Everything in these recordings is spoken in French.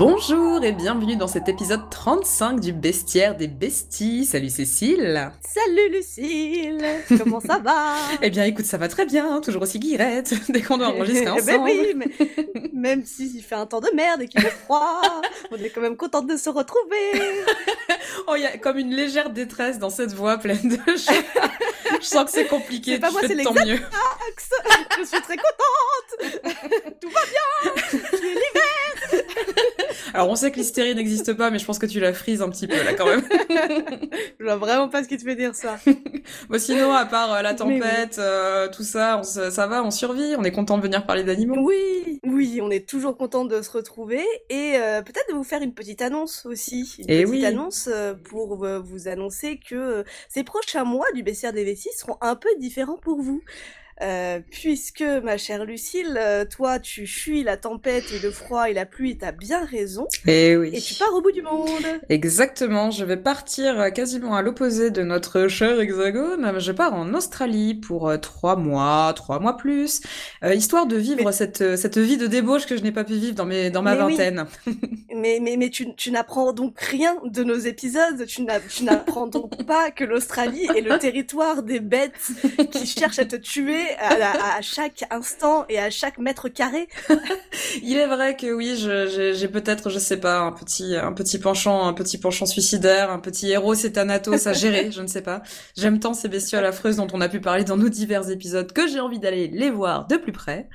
Bonjour et bienvenue dans cet épisode 35 du Bestiaire des Besties. Salut Cécile. Salut Lucille. Comment ça va Eh bien écoute, ça va très bien, toujours aussi guirette, dès qu'on doit enregistrer Eh ensemble. ben oui, mais même s'il fait un temps de merde et qu'il fait froid, on est quand même contente de se retrouver. Oh, il y a comme une légère détresse dans cette voix pleine de choses. Je sens que c'est compliqué, pas moi, c'est l'exact- Je suis très contente. Tout va bien. Tu es libre Alors on sait que l'hystérie n'existe pas, mais je pense que tu la frises un petit peu là quand même. Je vois vraiment pas ce qui te fait dire ça. Bon sinon, à part euh, la oui. tempête, euh, tout ça, on ça va, on survit, on est content de venir parler d'animaux. Oui, oui, on est toujours content de se retrouver et euh, peut-être de vous faire une petite annonce aussi. Une Eh petite oui. annonce pour vous annoncer que ces prochains mois du bestiaire des seront un peu différents pour vous. Euh, puisque, ma chère Lucille, euh, toi, tu fuis la tempête et le froid et la pluie, t'as bien raison, Et oui. et tu pars au bout du monde. Exactement, je vais partir euh, quasiment à l'opposé de notre cher hexagone. Je pars en Australie pour trois mois, trois mois plus, euh, histoire de vivre Mais- cette, cette vie de débauche que je n'ai pas pu vivre dans, mes, dans ma Mais oui. vingtaine. Mais, mais, mais tu, tu n'apprends donc rien de nos épisodes, tu n'apprends donc pas que l'Australie est le territoire des bêtes qui cherchent à te tuer à, la- à chaque instant et à chaque mètre carré. Il est vrai que oui, j'ai peut-être, je sais pas, un petit, un petit penchant, un petit penchant suicidaire, un petit héros thanatos à gérer, je ne sais pas. J'aime tant ces bestioles affreuses dont on a pu parler dans nos divers épisodes que j'ai envie d'aller les voir de plus près.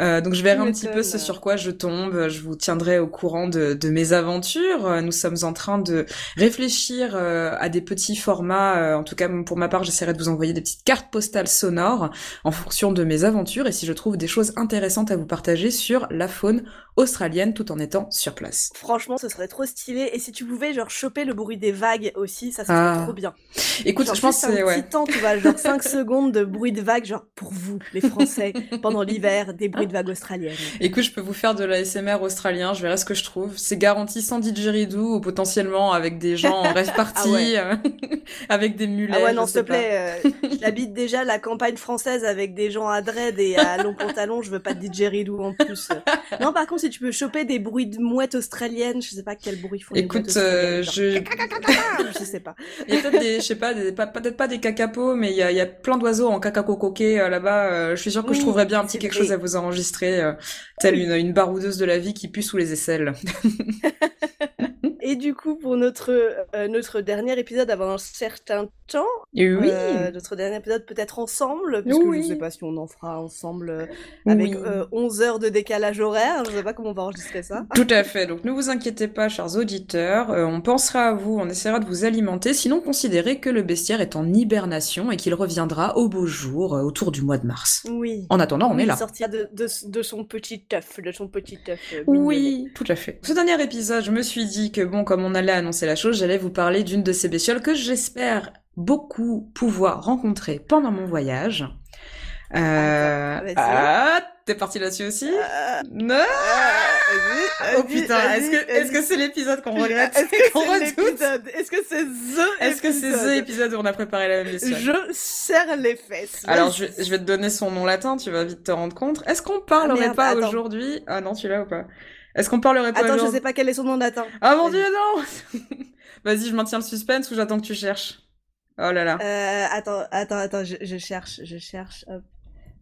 Euh, donc je verrai un petit peu ce sur quoi je tombe. Je vous tiendrai au courant de, de mes aventures. Nous sommes en train de réfléchir euh, à des petits formats. Euh, en tout cas, pour ma part, j'essaierai de vous envoyer des petites cartes postales sonores en fonction de mes aventures et si je trouve des choses intéressantes à vous partager sur la faune australienne tout en étant sur place. Franchement, ce serait trop stylé. Et si tu pouvais, genre, choper le bruit des vagues aussi, ça serait Ah. trop bien. Écoute, Genre, je pense que c'est un ouais. petit temps, tu vois, genre 5 secondes de bruit de vagues, genre, pour vous, les Français, pendant l'hiver, des bruits de vagues australiennes. Écoute, je peux vous faire de l'ASMR australien, je verrai ce que je trouve. C'est garanti sans didgeridoo ou potentiellement avec des gens en rêve party, Ah ouais. euh, avec des mulets. Ah ouais, non, s'il te plaît, euh, j'habite déjà la campagne française avec des gens à dread et à long pantalon, je veux pas de didgeridoo en plus. Non, par contre, si tu peux choper des bruits de mouettes australiennes, je sais pas quel bruit font les Écoute, mouettes euh, je... je sais pas. il y a peut-être des, je sais pas, des, pas- peut-être pas des cacapos, mais il y a, il y a plein d'oiseaux en cacacocoqué euh, là-bas. euh, je suis sûre que je trouverais bien un petit quelque vrai. chose à vous enregistrer, euh, telle une, une baroudeuse de la vie qui pue sous les aisselles. Et du coup, pour notre, euh, notre dernier épisode avant un certain temps, oui. euh, notre dernier épisode peut-être ensemble, puisque Oui. je sais pas si on en fera ensemble euh, avec Oui. euh, 11 heures de décalage horaire, je sais pas comment on va enregistrer ça. Tout à fait. Donc ne vous inquiétez pas, chers auditeurs. on pensera à vous, on essaiera de vous alimenter. Sinon, considérez que le bestiaire est en hibernation et qu'il reviendra au beau jour autour du mois de mars. Oui. En attendant, on est là. Il sortira de, de, de son petit œuf, de son petit mignonnet. Oui, tout à fait. Ce dernier épisode, je me suis dit que bon, comme on allait annoncer la chose, j'allais vous parler d'une de ces bestioles que j'espère beaucoup pouvoir rencontrer pendant mon voyage. Euh... Vas-y. Ah, t'es parti là-dessus aussi Euh, Non vas-y, Oh putain, est-ce que est-ce que vas-y. c'est l'épisode qu'on regrette Est-ce que c'est l'épisode? Est-ce que c'est THE Est-ce que c'est the épisode? où on a préparé la même Je serre les fesses. Alors, je, je vais te donner son nom latin, tu vas vite te rendre compte. Est-ce qu'on parlerait merde, pas aujourd'hui? Ah non, tu l'as ou pas? Est-ce qu'on parlerait pas Attends, je sais pas quel est son nom latin. Ah mon dieu, non Vas-y, je maintiens le suspense ou j'attends que tu cherches? Oh là là. Euh, attends, attends, attends, je, je cherche, je cherche, hop,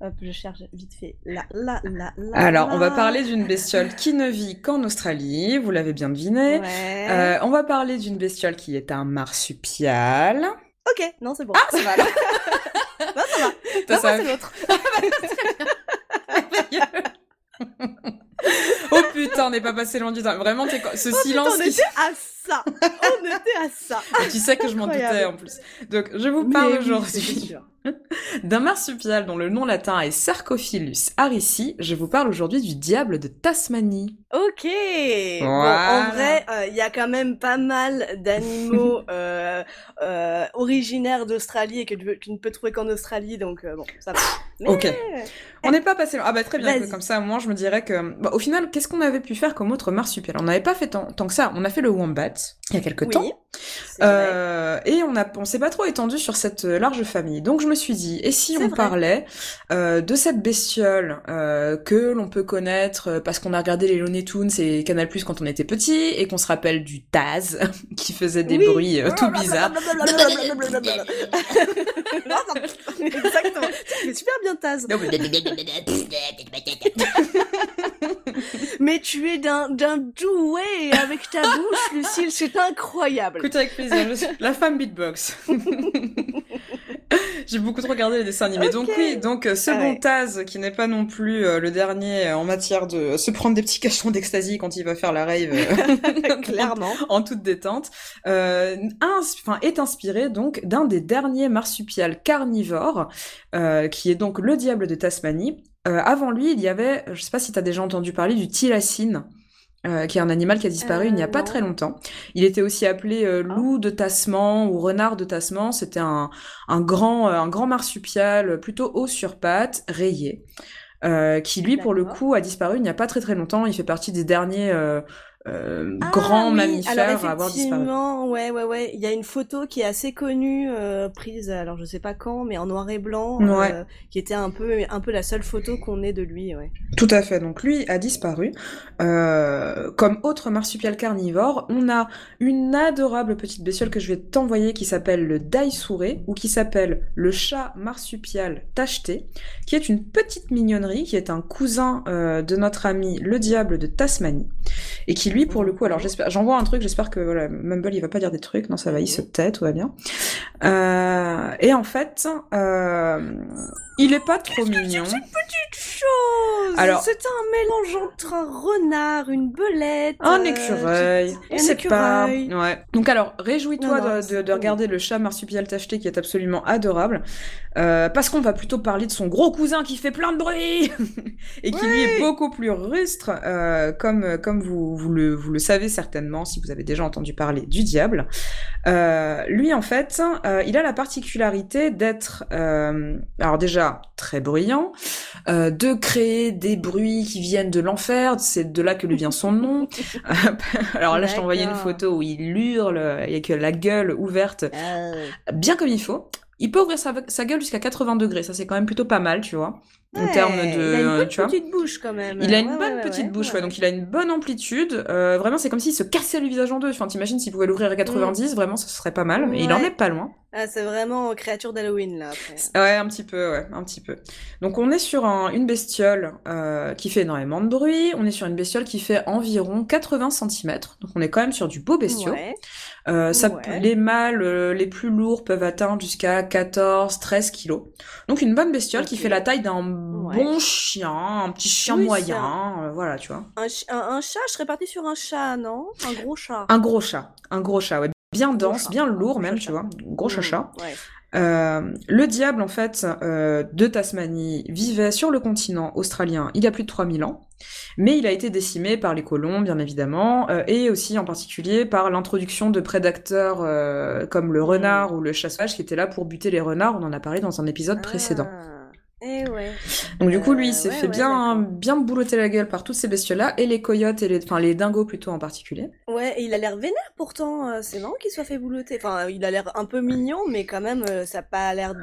hop, je cherche vite fait. Là, là, là, là. Alors, on va parler d'une bestiole qui ne vit qu'en Australie, vous l'avez bien deviné. Ouais. Euh, on va parler d'une bestiole qui est un marsupial. Ok, non, c'est bon. Ah, ça va non, ça va. Non, ça- moi, c'est l'autre. Oh putain, on n'est pas passé loin du temps. Vraiment, ce Oh, silence putain, on qui- était à ça. On était à ça. Et tu sais que je m'en doutais en plus. Donc, je vous parle aujourd'hui d'un marsupial dont le nom latin est Sarcophilus harisi. Je vous parle aujourd'hui du diable de Tasmanie. Ok. Bon, en vrai, euh, il y a quand même pas mal d'animaux euh, euh, originaires d'Australie et que tu, ne peux trouver qu'en Australie, donc bon, ça va. Mais- Ok. On n'est pas passé loin. Ah bah très bien, comme ça, moi, je me dirais que... bah, au final, qu'est-ce qu'on avait pu faire comme autre marsupial On n'avait pas fait tant, tant, que ça. On a fait le wombat il y a quelques Oui, temps. Euh, et on a, on s'est pas trop étendu sur cette euh, large famille. Donc je me suis dit, et si on vrai. parlait euh, de cette bestiole euh, que l'on peut connaître euh, parce qu'on a regardé les Looney Tunes et Canal Plus quand on était petit et qu'on se rappelle du Taz qui faisait des Oui. bruits euh, tout bizarres. Exactement. Tu fais super bien Taz. Mais tu es d'un d'un doué avec ta bouche, Lucille, c'est incroyable. Écoute avec plaisir, je suis la femme beatbox. J'ai beaucoup trop regardé les dessins animés. Donc oui, donc euh, ce Ah ouais. Taz qui n'est pas non plus euh, le dernier euh, en matière de se prendre des petits cachons d'ecstasy quand il va faire la rave. euh, Clairement. en toute détente, ins- est inspiré donc d'un des derniers marsupiales carnivores, qui est donc le diable de Tasmanie. Euh, avant lui, il y avait, je sais pas si tu as déjà entendu parler du thylacine, euh, qui est un animal qui a disparu Euh, il n'y a pas non. très longtemps. Il était aussi appelé euh, loup de Tasman ou renard de Tasman. C'était un, un grand, euh, un grand marsupial plutôt haut sur pattes, rayé, euh, qui lui, pour le coup, a disparu il n'y a pas très très longtemps. Il fait partie des derniers euh, Ah grands oui, mammifères alors à avoir disparu. effectivement, ouais, ouais, ouais. Il y a une photo qui est assez connue, euh, prise, alors je sais pas quand, mais en noir et blanc, Ouais. euh, qui était un peu, un peu la seule photo qu'on ait de lui, ouais. Tout à fait. Donc lui a disparu. Comme autre marsupial carnivore, on a une adorable petite bestiole que je vais t'envoyer qui s'appelle le daïsouré ou qui s'appelle le chat marsupial tacheté, qui est une petite mignonnerie, qui est un cousin de notre ami le diable de Tasmanie, et qui lui, pour le coup, alors j'espère, j'envoie un truc, j'espère que voilà, Mumble il va pas dire des trucs, non ça va, il se tait, tout va bien. Euh, et en fait, euh, il est pas trop mignon. Petite chose? Alors- C'est un mélange entre un renard, une belette... Un euh, écureuil, on sait pas. Ouais. Donc alors, réjouis-toi de, c'est de- regarder le chat marsupial tacheté qui est absolument adorable, euh, parce qu'on va plutôt parler de son gros cousin qui fait plein de bruit et qui lui est beaucoup plus rustre, euh, comme comme vous vous le vous le savez certainement si vous avez déjà entendu parler du diable. Euh, lui en fait, euh, il a la particularité d'être euh, alors déjà très bruyant, euh, de créer des bruits qui viennent de l'enfer, c'est de là que lui vient son nom. Alors là, je t'ai envoyé une photo où il hurle avec la gueule ouverte, bien comme il faut. Il peut ouvrir sa, gueule jusqu'à 80 degrés, ça c'est quand même plutôt pas mal, tu vois. En termes de, Il a une bonne tu vois. petite bouche quand même. Il a une Ouais, bonne ouais, petite bouche, ouais, donc il a une bonne amplitude. Euh, vraiment, c'est comme s'il se cassait le visage en deux. Enfin, t'imagines s'il pouvait l'ouvrir à 90, vraiment, ce serait pas mal. Mais il en Mm. Est pas loin. Ah, c'est vraiment créature d'Halloween là. Après. Ouais, un petit peu, ouais, un petit peu. Donc on est sur un- une bestiole euh, qui fait énormément de bruit, on est sur une bestiole qui fait environ 80 cm, donc on est quand même sur du beau bestiau. Euh, ça. Les mâles les plus lourds peuvent atteindre jusqu'à 14-13 kilos. Donc une bonne bestiole qui fait la taille d'un Ouais. bon chien, un petit chien Oui, moyen, euh, voilà, tu vois. Un, un, un chat, je serais partie sur un chat, non? Un gros chat. Un gros chat, un gros chat, ouais. Bien dense, bien lourd même, tu vois. Gros Mmh, chacha. Ouais. Euh, le diable, en fait, euh, de Tasmanie, vivait sur le continent australien il y a plus de 3000 ans, mais il a été décimé par les colons, bien évidemment, euh, et aussi en particulier par l'introduction de prédateurs euh, comme le renard ou le chat-sauvage qui étaient là pour buter les renards, on en a parlé dans un épisode précédent. Eh ouais. Donc du coup, lui, Euh, il s'est ouais, fait ouais, bien, bien boulotter la gueule par toutes ces bestioles-là, et les coyotes, et les, enfin les dingos plutôt en particulier. Ouais, et il a l'air vénère pourtant, euh, c'est marrant qu'il soit fait boulotter. Enfin, il a l'air un peu mignon, mais quand même, euh, ça n'a pas l'air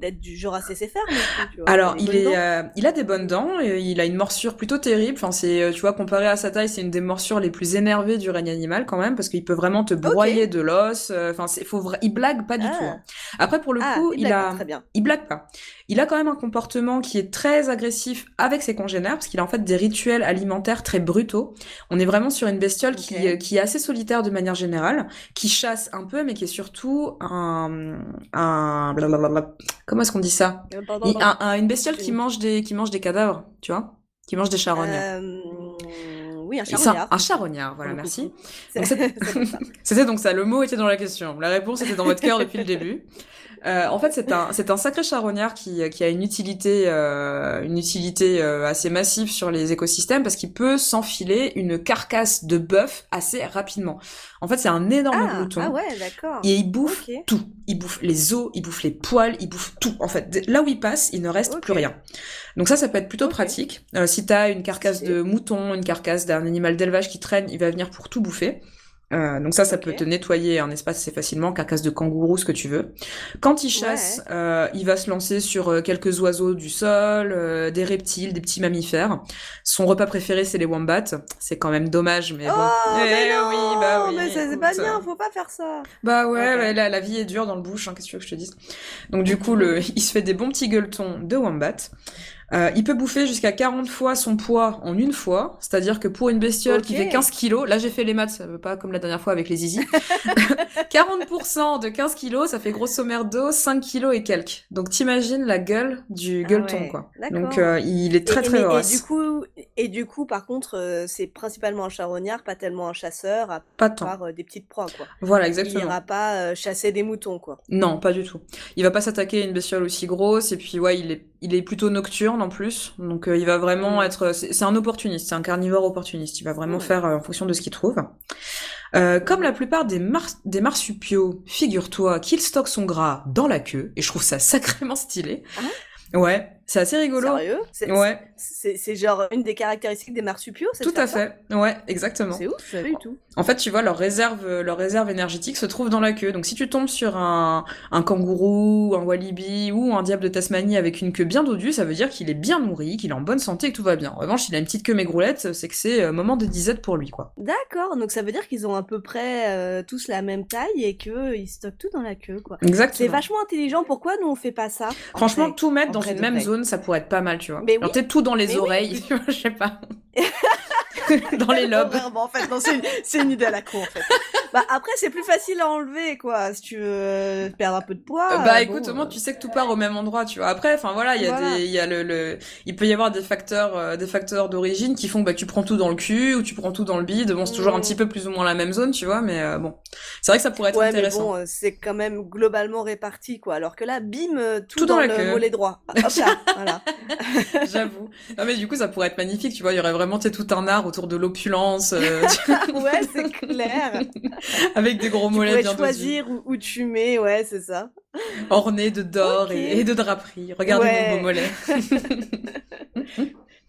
d'être du genre à cesser faire non plus, tu vois. Alors, il, est, euh, il a des bonnes dents, et il a une morsure plutôt terrible. Enfin, c'est, euh, tu vois, comparé à sa taille, c'est une des morsures les plus énervées du règne animal quand même, parce qu'il peut vraiment te broyer de l'os. euh, Enfin, c'est, faut il blague pas du Ah. tout. hein. Après, pour le Ah, coup, il il, a, pas, très bien. il blague pas. Il a quand même un comportement qui est très agressif avec ses congénères, parce qu'il a en fait des rituels alimentaires très brutaux. On est vraiment sur une bestiole qui, euh, qui est assez solitaire de manière générale, qui chasse un peu, mais qui est surtout un, un, blablabla. comment est-ce qu'on dit ça? Euh, pardon, il- pardon. un- un- une bestiole qui mange des qui mange des cadavres, tu vois, qui mange des charognes. Euh, oui, un charognard. un charognard, voilà, merci. Donc. C'était donc ça, le mot était dans la question. La réponse était dans votre cœur depuis le début. Euh, en fait, c'est un, c'est un sacré charognard qui, qui a une utilité, euh, une utilité euh, assez massive sur les écosystèmes parce qu'il peut s'enfiler une carcasse de bœuf assez rapidement. En fait, c'est un énorme Ah, glouton. ah ouais, d'accord. Et il bouffe tout. Il bouffe les os, il bouffe les poils, il bouffe tout. En fait, là où il passe, il ne reste plus rien. Donc ça, ça peut être plutôt pratique. Euh, si t'as une carcasse de mouton, une carcasse d'un animal d'élevage qui traîne, il va venir pour tout bouffer. Euh, donc ça, ça peut te nettoyer un espace assez facilement, carcasse de kangourou, ce que tu veux. Quand il chasse, euh, il va se lancer sur euh, quelques oiseaux du sol, euh, des reptiles, des petits mammifères. Son repas préféré, c'est les wombats. C'est quand même dommage, mais bon. Oh, mais Eh non, oui, bah oui. mais c'est pas bien, faut pas faire ça. bah ouais, Ok. ouais, la, la vie est dure dans le bush, hein, qu'est-ce que tu veux que je te dise? Donc du coup, le, il se fait des bons petits gueuletons de wombat. Euh, il peut bouffer jusqu'à 40 fois son poids en une fois, c'est-à-dire que pour une bestiole qui fait 15 kilos, là j'ai fait les maths, ça veut pas comme la dernière fois avec les zizi, 40% de 15 kilos, ça fait grosso merdo 5 kilos et quelques. Donc t'imagines la gueule du Ah gueuleton, ouais, quoi. Donc euh, il est très et, très et vorace. du coup, et du coup, par contre, euh, c'est principalement un charognard, pas tellement un chasseur, à Pas part euh, des petites proies, quoi. Voilà, Il exactement. ira pas euh, chasser des moutons, quoi. Non, pas du tout. Il va pas s'attaquer à une bestiole aussi grosse et puis ouais, il est il est plutôt nocturne en plus. Donc euh, il va vraiment Mm. être c'est un opportuniste, c'est un carnivore opportuniste. Il va vraiment Mm. faire euh, en fonction de ce qu'il trouve. Euh, comme la plupart des, mars- des marsupiaux, figure-toi qu'il stocke son gras dans la queue, et je trouve ça sacrément stylé. Ouais, c'est assez rigolo. Sérieux? C'est Ouais, c'est- c'est genre une des caractéristiques des marsupiaux, c'est tout à fait. Ouais, exactement. C'est ouf, je savais du tout. En fait, tu vois, leur réserve, euh, leur réserve énergétique se trouve dans la queue. Donc, si tu tombes sur un, un kangourou, un walibi ou un diable de Tasmanie avec une queue bien dodue, ça veut dire qu'il est bien nourri, qu'il est en bonne santé et que tout va bien. En revanche, il a une petite queue maigroulette, c'est que c'est euh, moment de disette pour lui, quoi. D'accord, donc ça veut dire qu'ils ont à peu près euh, tous la même taille et qu'ils stockent tout dans la queue, quoi. C'est Exactement. vachement intelligent, pourquoi nous on fait pas ça? En Franchement, tout mettre dans une même vrai. Zone, ça pourrait être pas mal, tu vois. Mais Alors, oui. peut-être tout dans les Mais oreilles, je sais pas. dans les lobes. Vraiment, en fait, non, c'est une, idée à la con, en fait. bah, après, c'est plus facile à enlever, quoi, si tu veux euh, perdre un peu de poids. Euh, bah euh, écoute, bon, au moins euh, tu sais que tout part au même endroit, tu vois. Après, enfin voilà, il y a Voilà. des, il y a le, le, il peut y avoir des facteurs, euh, des facteurs d'origine qui font que bah, tu prends tout dans le cul ou tu prends tout dans le bide. Bon, c'est toujours un Mm. petit peu plus ou moins la même zone, tu vois, mais euh, bon, c'est vrai que ça pourrait être Ouais, mais intéressant. bon, euh, c'est quand même globalement réparti, quoi. Alors que là, bim, euh, tout, Tout dans dans, le mollet droit. Hop là, voilà. J'avoue. Non mais du coup, ça pourrait être magnifique, tu vois. Il y aurait vraiment tu tout un art autour de l'opulence, euh, ouais, c'est clair. avec des gros Tu mollets pourrais bien dodus, choisir où, où tu mets, ouais, c'est ça. ornés de d'or et, et de draperies. Regardez Ouais. mon beau mollet.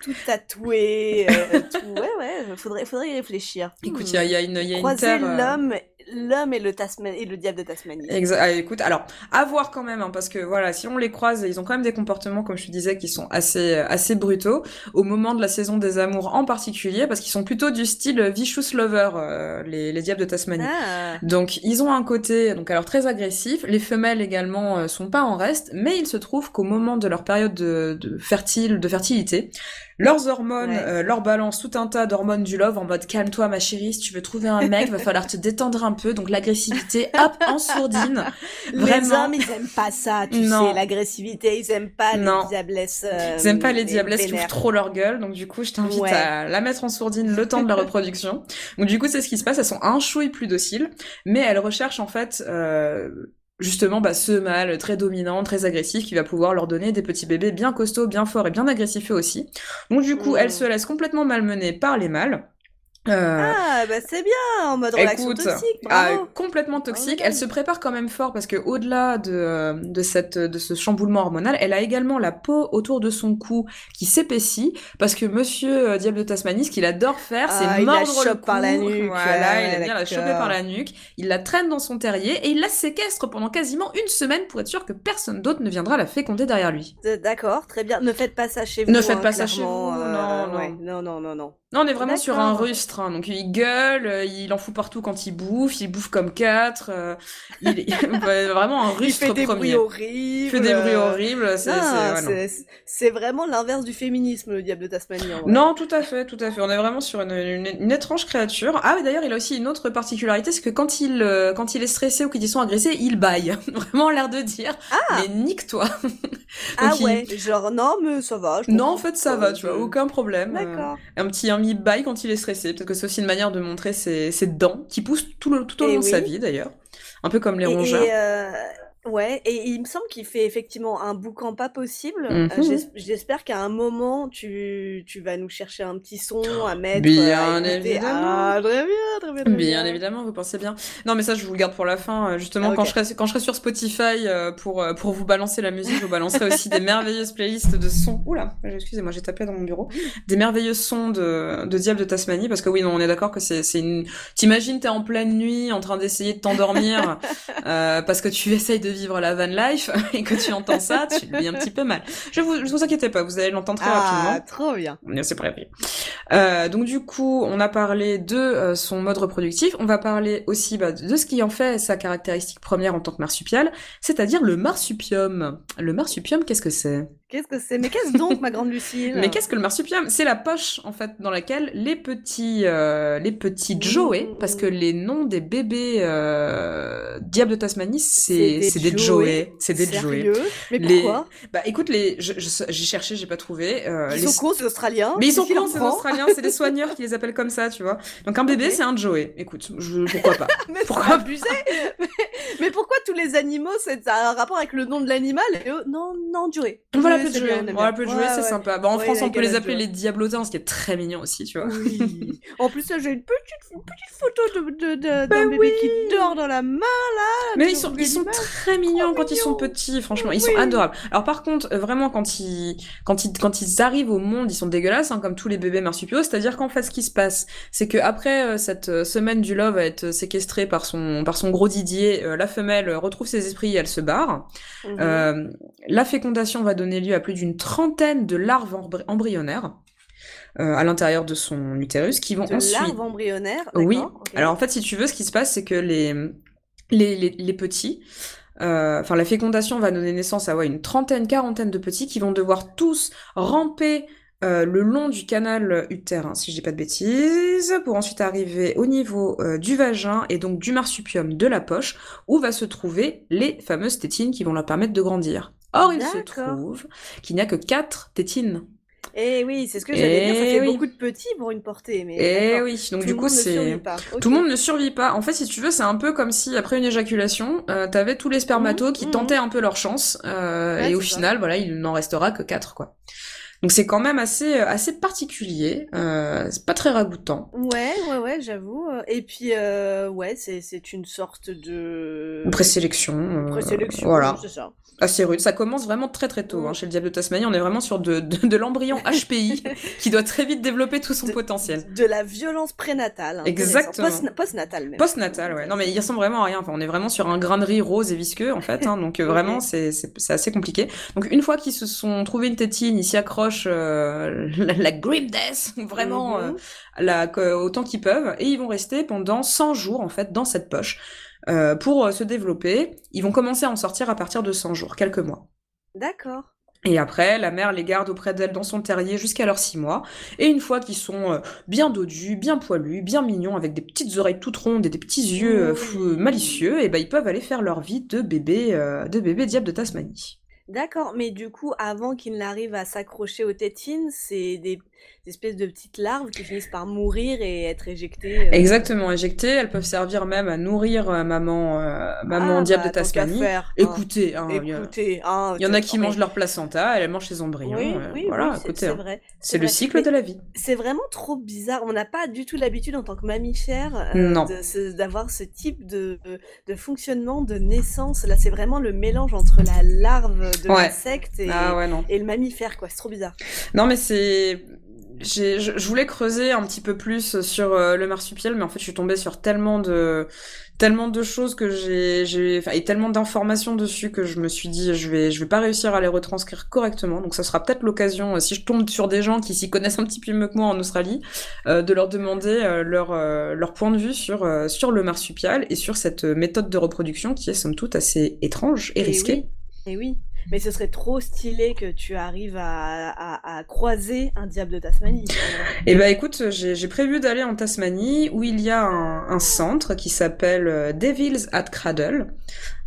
Tout tatoué, euh, tout. Ouais, ouais, faudrait, faudrait y réfléchir. Écoute, il y a, y a une, y a une terre. euh, l'homme, l'homme et le Tasman et le diable de Tasmanie. Exa- ah, écoute, alors, à voir quand même, hein, parce que voilà, si on les croise, ils ont quand même des comportements, comme je te disais, qui sont assez, euh, assez brutaux, au moment de la saison des amours en particulier, parce qu'ils sont plutôt du style vicious lover, euh, les, les diables de Tasmanie. Ah, Donc, ils ont un côté, donc alors très agressif. Les femelles également euh, sont pas en reste, mais il se trouve qu'au moment de leur période de, de fertile, de fertilité, leurs hormones, Ouais. euh, leur balance tout un tas d'hormones du love en mode calme-toi ma chérie, si tu veux trouver un mec, va falloir te détendre un peu. Donc l'agressivité, hop, en sourdine. les Vraiment. hommes, ils aiment pas ça, tu Non. sais, l'agressivité, ils aiment pas Non. les diablesses. euh, Ils aiment pas les les diablesses qui ouvrent trop leur gueule, donc du coup je t'invite Ouais. à la mettre en sourdine le temps de la reproduction. Donc du coup c'est ce qui se passe, elles sont un chouille plus dociles, mais elles recherchent en fait euh, justement bah, ce mâle très dominant, très agressif, qui va pouvoir leur donner des petits bébés bien costauds, bien forts et bien agressifs eux aussi. Donc du coup Mm. elles se laissent complètement malmener par les mâles. Euh, Ah, bah c'est bien, en mode relation Écoute, toxique, ah, bravo. complètement toxique. Ah ouais. Elle se prépare quand même fort parce que au-delà de, euh, de cette de ce chamboulement hormonal, elle a également la peau autour de son cou qui s'épaissit parce que Monsieur euh, Diable de Tasmanie, ce qu'il adore faire, Ah, c'est il la mordre le cou. par la nuque, Voilà, ouais, il aime bien la choper par la nuque. Il la traîne dans son terrier et il la séquestre pendant quasiment une semaine pour être sûr que personne d'autre ne viendra la féconder derrière lui. D'accord, très bien. Ne faites pas ça chez vous. Ne faites hein, pas ça chez vous, euh, non, non. ouais, non, non, non, non. Non, on est vraiment sur un rustre. hein. Donc il gueule, euh, il en fout partout quand il bouffe, il bouffe comme quatre. euh, il est vraiment un Il rustre fait des premier. bruits horribles. Il fait des bruits euh, horribles. C'est ouais, vraiment l'inverse du féminisme, le diable de Tasmanie. en vrai. Non, tout à fait, tout à fait. On est vraiment sur une, une, une étrange créature. Ah, mais d'ailleurs, il a aussi une autre particularité, c'est que quand il, euh, quand il est stressé ou qu'il sont agressés, il baille. Vraiment l'air de dire, Ah. mais nique-toi. Ah il- ouais, genre non, mais ça va. je Non, en fait, ça va, tu vois, aucun problème. Euh, D'accord. un petit mi baille quand il est stressé. Peut-être que c'est aussi une manière de montrer ses, ses dents, qui poussent tout, le, tout au Eh long de sa vie, d'ailleurs. Un peu comme les Et, rongeurs. et, euh, Ouais, et il me semble qu'il fait effectivement un boucan pas possible. Mhm. Euh, j'espère qu'à un moment, tu, tu vas nous chercher un petit son à mettre. Bien évidemment. Ah, très bien, très bien. Très bien, évidemment, vous pensez bien. Non, mais ça, je vous le garde pour la fin. Euh, justement, ah, quand, je serai, quand je serai sur Spotify euh, pour, pour vous balancer la musique, je vous balancerai aussi des merveilleuses playlists de sons. Oula, excusez-moi, j'ai tapé dans mon bureau. Des merveilleux sons de, de Diable de Tasmanie, parce que oui, non, on est d'accord que c'est une. T'imagines, t'es en pleine nuit en train d'essayer de t'endormir parce que tu essayes de vivre la van life et que tu entends ça, tu le vis un petit peu mal. Je vous, je vous inquiétez pas, vous allez l'entendre très ah, rapidement. trop bien. C'est prévu. Euh, donc du coup, on a parlé de euh, son mode reproductif. On va parler aussi bah, de ce qui en fait sa caractéristique première en tant que marsupial, c'est-à-dire le marsupium. Le marsupium, qu'est-ce que c'est? Qu'est-ce que c'est? Mais qu'est-ce donc, ma grande Lucille? Mais qu'est-ce que le marsupium? C'est la poche, en fait, dans laquelle les petits, euh, les petits Joey, parce que les noms des bébés euh, diables de Tasmanie, c'est des Joey. C'est des Joey. Mais pourquoi? Bah écoute, les, j'ai cherché, j'ai pas trouvé. Euh, ils sont cons, c'est australiens. Mais ils sont cons, c'est australiens. C'est des soigneurs qui les appellent comme ça, tu vois. Donc un bébé, c'est un Joey. Écoute, je, pourquoi pas Mais pourquoi abuser mais, pourquoi tous les animaux, c'est un rapport avec le nom de l'animal et eux, non, non, Joey. Voilà, peut jouer. On peut jouer, c'est sympa. Bah, en France, on peut les appeler les diablotins, ce qui est très mignon aussi, tu vois. Oui. en plus, j'ai une petite, une petite photo de, de, de, d'un bébé qui dort dans la main, là. Mais ils sont, ils sont très mignons quand ils sont petits, franchement. Ils sont adorables. Alors, par contre, euh, vraiment, quand ils, quand ils, quand ils arrivent au monde, ils sont dégueulasses, hein, comme tous les bébés marsupiaux. C'est-à-dire qu'en fait, ce qui se passe, c'est que après euh, cette euh, semaine du love va être séquestrée par son, par son gros Didier, la femelle retrouve ses esprits et elle se barre. Mhm. la fécondation va donner lieu à plus d'une trentaine de larves embryonnaires. Euh, à l'intérieur de son utérus qui vont de ensuite. larves embryonnaires Oui. Alors en fait, si tu veux, ce qui se passe, c'est que les, les, les, petits, euh, enfin la fécondation va donner naissance à ouais, une trentaine, quarantaine de petits qui vont devoir tous ramper euh, le long du canal utérin, si je dis pas de bêtises, pour ensuite arriver au niveau du vagin et donc du marsupium de la poche, où va se trouver les fameuses tétines qui vont leur permettre de grandir. Or, il se trouve qu'il n'y a que quatre tétines. Eh oui, c'est ce que j'allais dire. Ça fait beaucoup de petits pour une portée. Mais eh oui, donc du coup, c'est. Tout le monde ne survit pas. En fait, si tu veux, c'est un peu comme si après une éjaculation, euh, t'avais tous les spermatos qui mmh, mmh. tentaient un peu leur chance. Euh, et au final, voilà, il n'en restera que quatre, quoi. Donc c'est quand même assez euh, assez particulier, euh, c'est pas très ragoûtant. Ouais, ouais, ouais, j'avoue. Et puis euh, ouais, c'est c'est une sorte de présélection. présélection, voilà. c'est ça. Assez rude. Ça commence vraiment très très tôt. Hein, chez le diable de Tasmanie, on est vraiment sur de, de, l'embryon HPI qui doit très vite développer tout son potentiel. De la violence prénatale. Hein, Exactement. Post-natale même. Post-natale, ouais. Non mais il ressemble vraiment à rien. Enfin, on est vraiment sur un grain de riz rose et visqueux en fait. Hein, donc vraiment, c'est assez compliqué. Donc une fois qu'ils se sont trouvés une tétine, ils s'y accrochent euh, la, Grim Death, vraiment mhm. euh, la, autant qu'ils peuvent, et ils vont rester pendant 100 jours en fait dans cette poche euh, pour se développer. Ils vont commencer à en sortir à partir de 100 jours, quelques mois. D'accord. Et après, la mère les garde auprès d'elle dans son terrier jusqu'à leurs six mois. Et une fois qu'ils sont bien dodus, bien poilus, bien mignons, avec des petites oreilles toutes rondes et des petits yeux malicieux, et ben ils peuvent aller faire leur vie de bébé, de bébé diable de Tasmanie. D'accord, mais du coup, avant qu'il n'arrive à s'accrocher aux tétines, c'est des espèces de petites larves qui finissent par mourir et être éjectées. Euh. Exactement, éjectées. Elles peuvent servir même à nourrir euh, maman, euh, maman ah, diable bah, de Tasmanie. Hein. Écoutez, hein, écoutez, il y, en a qui mangent leur placenta, elles mangent ses embryons. Oui, oui, voilà, écoutez, hein. c'est C'est le cycle de la vie. C'est vraiment trop bizarre. On n'a pas du tout l'habitude en tant que mammifère d'avoir ce type de, de fonctionnement de naissance. Là, c'est vraiment le mélange entre la larve de l'insecte et, ah et le mammifère, quoi. C'est trop bizarre. Non, mais c'est je, je, voulais creuser un petit peu plus sur euh, le marsupial, mais en fait, je suis tombée sur tellement de tellement de choses que j'ai et tellement d'informations dessus que je me suis dit je vais je vais pas réussir à les retranscrire correctement. Donc ça sera peut-être l'occasion euh, si je tombe sur des gens qui s'y connaissent un petit peu mieux que moi en Australie, euh, de leur demander leur leur point de vue sur sur le marsupial et sur cette méthode de reproduction qui est somme toute assez étrange et, risquée. Et oui mais ce serait trop stylé que tu arrives à, croiser un diable de Tasmanie. Eh ben écoute, j'ai prévu d'aller en Tasmanie où il y a un, centre qui s'appelle euh, Devils at Cradle,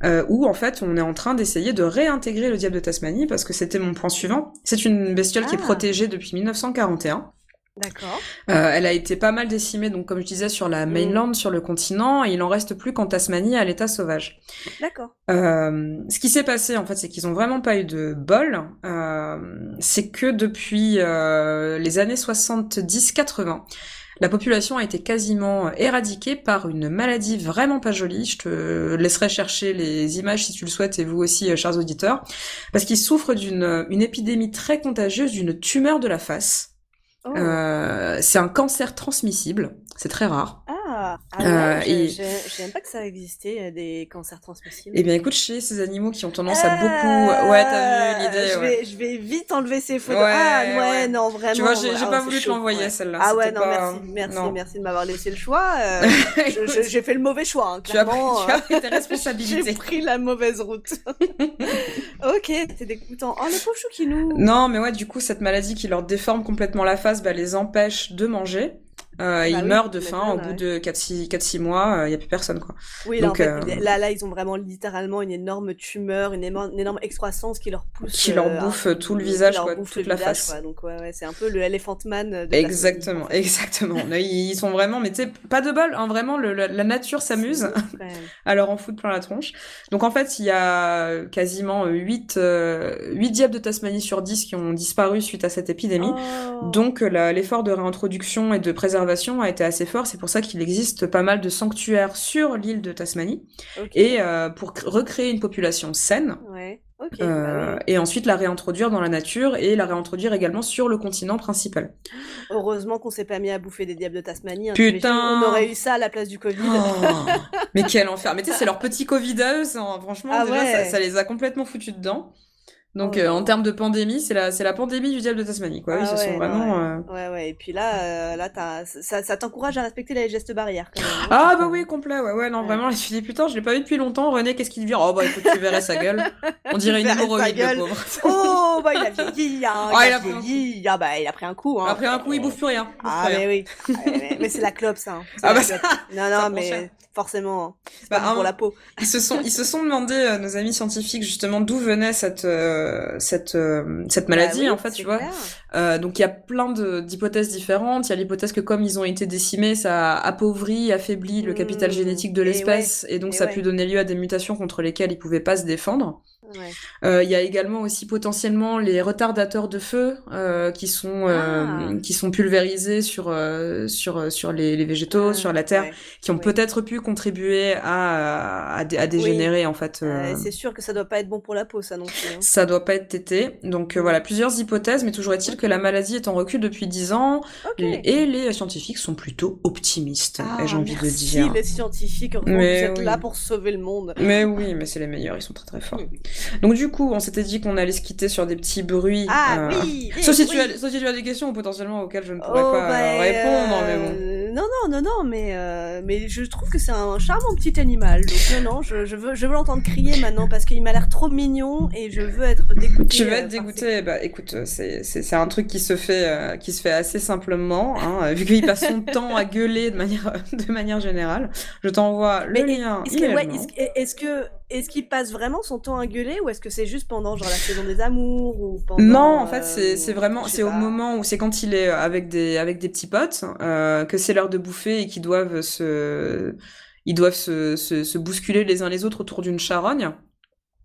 euh, où en fait on est en train d'essayer de réintégrer le diable de Tasmanie parce que c'était mon point suivant. C'est une bestiole qui est ah. protégée depuis 1941. D'accord. Euh, elle a été pas mal décimée, donc comme je disais, sur la Mm. mainland, sur le continent, et il en reste plus qu'en Tasmanie à l'état sauvage. D'accord. Euh, ce qui s'est passé, en fait, c'est qu'ils ont vraiment pas eu de bol. Euh, c'est que depuis euh, les années 70-80, la population a été quasiment éradiquée par une maladie vraiment pas jolie. Je te laisserai chercher les images si tu le souhaites, et vous aussi, euh, chers auditeurs, parce qu'ils souffrent d'une une épidémie très contagieuse d'une tumeur de la face. Oh. Euh, c'est un cancer transmissible, c'est très rare. Ah, ah Euh, ouais, et- même pas que ça existait, euh, des cancers transmissibles. Eh bien, écoute, chez ces animaux qui ont tendance à beaucoup... Ouais, t'as vu l'idée, je ouais. vais, je vais vite enlever ces photos. Ouais, ah, ouais, non, vraiment. Tu vois, j'ai j'ai ah, pas voulu te chaud, l'envoyer, ouais. celle-là. Ah ouais, non, pas- merci, merci, non. merci de m'avoir laissé le choix. euh, j'ai fait le mauvais choix, hein, Tu as, pris, clairement. tu as pris tes J'ai responsabilités. pris la mauvaise route. ok, c'est dégoûtant. Oh, le pauvre chouquinou. Non, mais ouais, du coup, cette maladie qui leur déforme complètement la face, bah, les empêche de manger. Euh, Bah ils oui, meurent de faim au bout de 4-6 mois, il y a plus personne, quoi. Oui, là, Donc, en fait, euh, là, là, ils ont vraiment littéralement une énorme tumeur, une énorme, une énorme excroissance qui leur pousse. Qui leur euh, bouffe un- tout le visage, quoi, toute le la visage, face. quoi. Donc, ouais, ouais, c'est un peu le Elephant Man de Exactement, exactement. Là, ils sont vraiment, mais tu sais, pas de bol, hein, vraiment, le- la, la nature s'amuse à leur en foutre plein la tronche. Donc en fait, il y a quasiment 8, euh, 8 diables de Tasmanie sur 10 qui ont disparu suite à cette épidémie. Oh. Donc euh, l'effort de réintroduction et de préservation a été assez fort. C'est pour ça qu'il existe pas mal de sanctuaires sur l'île de Tasmanie et euh, pour cr- recréer une population saine. Ouais. Euh, bah oui. et ensuite la réintroduire dans la nature et la réintroduire également sur le continent principal. Heureusement qu'on s'est pas mis à bouffer des diables de Tasmanie. hein. Putain. On aurait eu ça à la place du Covid. Oh, mais quel enfer Mais tu sais, c'est leur petit Covid à eux, hein. franchement, Ah déjà, ouais. ça, ça les a complètement foutus dedans. Donc Oh euh, en termes de pandémie, c'est la, c'est la pandémie du diable de Tasmanie, quoi. Ah Ils se ouais, sont non, vraiment... euh, Ouais, ouais. Et puis là, euh, là, t'as, ça, ça t'encourage à respecter les gestes barrières. Quand même, hein. Ah bah oui, complet, ouais, ouais, non, Ouais. vraiment, je me suis dit, putain, je l'ai pas vu depuis longtemps, René, qu'est-ce qu'il devient Oh bah écoute, tu verrais sa gueule. On dirait une hémorroïde, le pauvre. Oh, bah il a vieilli, hein. Ah, il, il a a pris un vieilli. Ah bah il a pris un coup. Hein. Après un coup, il bouffe plus rien. il bouffe Ah rien. mais oui. Ah, mais, mais c'est la clope ça. hein. Ah bah. Non non mais. Forcément. hein. Bah, pour un- la peau. Ils se sont, ils se sont demandé, euh, nos amis scientifiques, justement, d'où venait cette, euh, cette, euh, cette maladie, Bah oui, en fait, tu vois. clair. Euh, donc il y a plein de- d'hypothèses différentes. Il y a l'hypothèse que comme ils ont été décimés, ça a appauvri, affaibli le capital Mmh. génétique de Et l'espèce, et, donc et ça a ouais. pu donner lieu à des mutations contre lesquelles ils pouvaient pas se défendre. Ouais. Euh, Il y a également aussi potentiellement les retardateurs de feu euh, qui sont euh, Ah. qui sont pulvérisés sur euh, sur sur les, les végétaux, Ah, sur la terre, ouais. qui ont oui. peut-être pu contribuer à à, dé- à dégénérer en fait. C'est sûr que ça doit pas être bon pour la peau ça non plus. hein. ça doit pas être tété. Donc voilà, plusieurs hypothèses, mais toujours est-il que la maladie est en recul depuis 10 ans et les scientifiques sont plutôt optimistes, Ah, ai-je envie de merci dire. les scientifiques, vous êtes oui. là pour sauver le monde. Mais oui, mais c'est les meilleurs, ils sont très très forts. Donc du coup, on s'était dit qu'on allait se quitter sur des petits bruits. Ah euh, oui. Sauf si, tu as, sauf si tu as des questions potentiellement auxquelles je ne pourrais Oh, pas bah, euh, répondre, mais bon. euh, Non, non, non, non, mais, euh, mais je trouve que c'est un charmant petit animal. Donc, non, non, je, je veux, je veux l'entendre crier maintenant parce qu'il m'a l'air trop mignon et je veux être dégoûtée. Tu vas euh, être par dégoûté, bah écoute, euh, c'est c'est un truc qui se fait euh, qui se fait assez simplement, hein, euh, vu qu'il passe son temps à gueuler de manière de manière générale. Je t'envoie le Mais lien Est-ce que, ouais, que, est-ce que, est-ce qu'il passe vraiment son temps à gueuler ou est-ce que c'est juste pendant genre la saison des amours ou pendant Non, en fait, euh, c'est c'est vraiment c'est au moment où c'est quand il est avec des avec des petits potes euh, que c'est l'heure de bouffer et qu'ils doivent se ils doivent se, se se bousculer les uns les autres autour d'une charogne.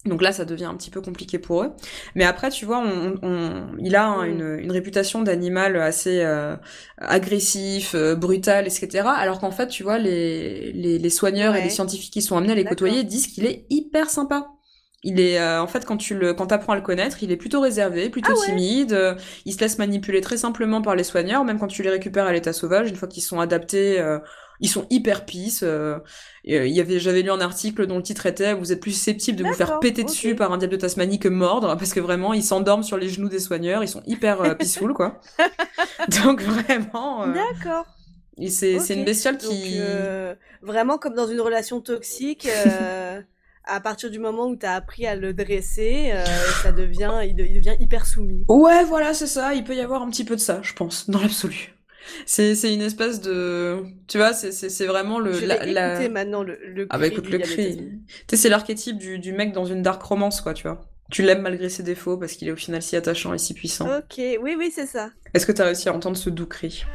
Donc là, ça devient un petit peu compliqué pour eux. Mais après, tu vois, on, on- il a hein, une, une réputation d'animal assez euh, agressif, euh, brutal, etc. Alors qu'en fait, tu vois, les, les, les soigneurs et les scientifiques qui sont amenés à les côtoyer disent qu'il est hyper sympa. Il est, euh, en fait, quand tu le, quand apprends à le connaître, il est plutôt réservé, plutôt Ah ouais timide. euh, il se laisse manipuler très simplement par les soigneurs, même quand tu les récupères à l'état sauvage, une fois qu'ils sont adaptés, euh, ils sont hyper pisse. euh, euh, y avait, j'avais lu un article dont le titre était "Vous êtes plus susceptible de vous faire péter dessus par un diable de Tasmanie que mordre", parce que vraiment, ils s'endorment sur les genoux des soigneurs, ils sont hyper euh, peaceful, quoi. Donc vraiment, euh, D'accord. et c'est, une bestiole Donc qui. euh, vraiment comme dans une relation toxique. À partir du moment où t'as appris à le dresser, euh, ça devient, il, de- il devient hyper soumis. Ouais, voilà, c'est ça. Il peut y avoir un petit peu de ça, je pense, dans l'absolu. C'est, c'est une espèce de, tu vois, c'est, c'est, c'est vraiment le, Je la, la- maintenant le, le ah bah cri écoute le cri. Tu sais, c'est l'archétype du, du mec dans une dark romance, quoi, tu vois. Tu l'aimes malgré ses défauts parce qu'il est au final si attachant et si puissant. Ok, oui, oui, c'est ça. Est-ce que tu as réussi à entendre ce doux cri?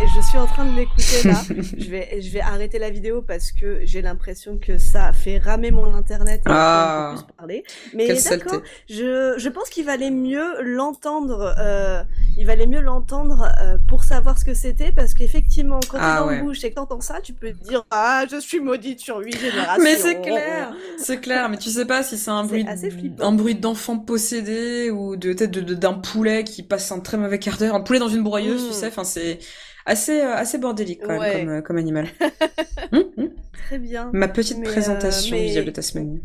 Ouais, je suis en train de l'écouter là. je, vais, je vais arrêter la vidéo parce que j'ai l'impression que ça fait ramer mon internet et ah, plus parler. Mais d'accord, je, je pense qu'il valait mieux l'entendre. Euh, il valait mieux l'entendre euh, pour savoir ce que c'était parce qu'effectivement, quand ah, tu es dans bouche et que t'entends ça, tu peux te dire ah je suis maudite sur huit générations. Mais c'est clair, c'est clair. Mais tu sais pas si c'est un bruit, un bruit d'enfant possédé ou de tête d'un poulet qui passe un très mauvais quart d'heure, un poulet dans une broyeuse, tu hmm. sais. Enfin c'est assez euh, assez bordélique quand même comme, euh, comme animal. Hum, hum. Très bien. Ma petite présentation euh, de Tasmanie.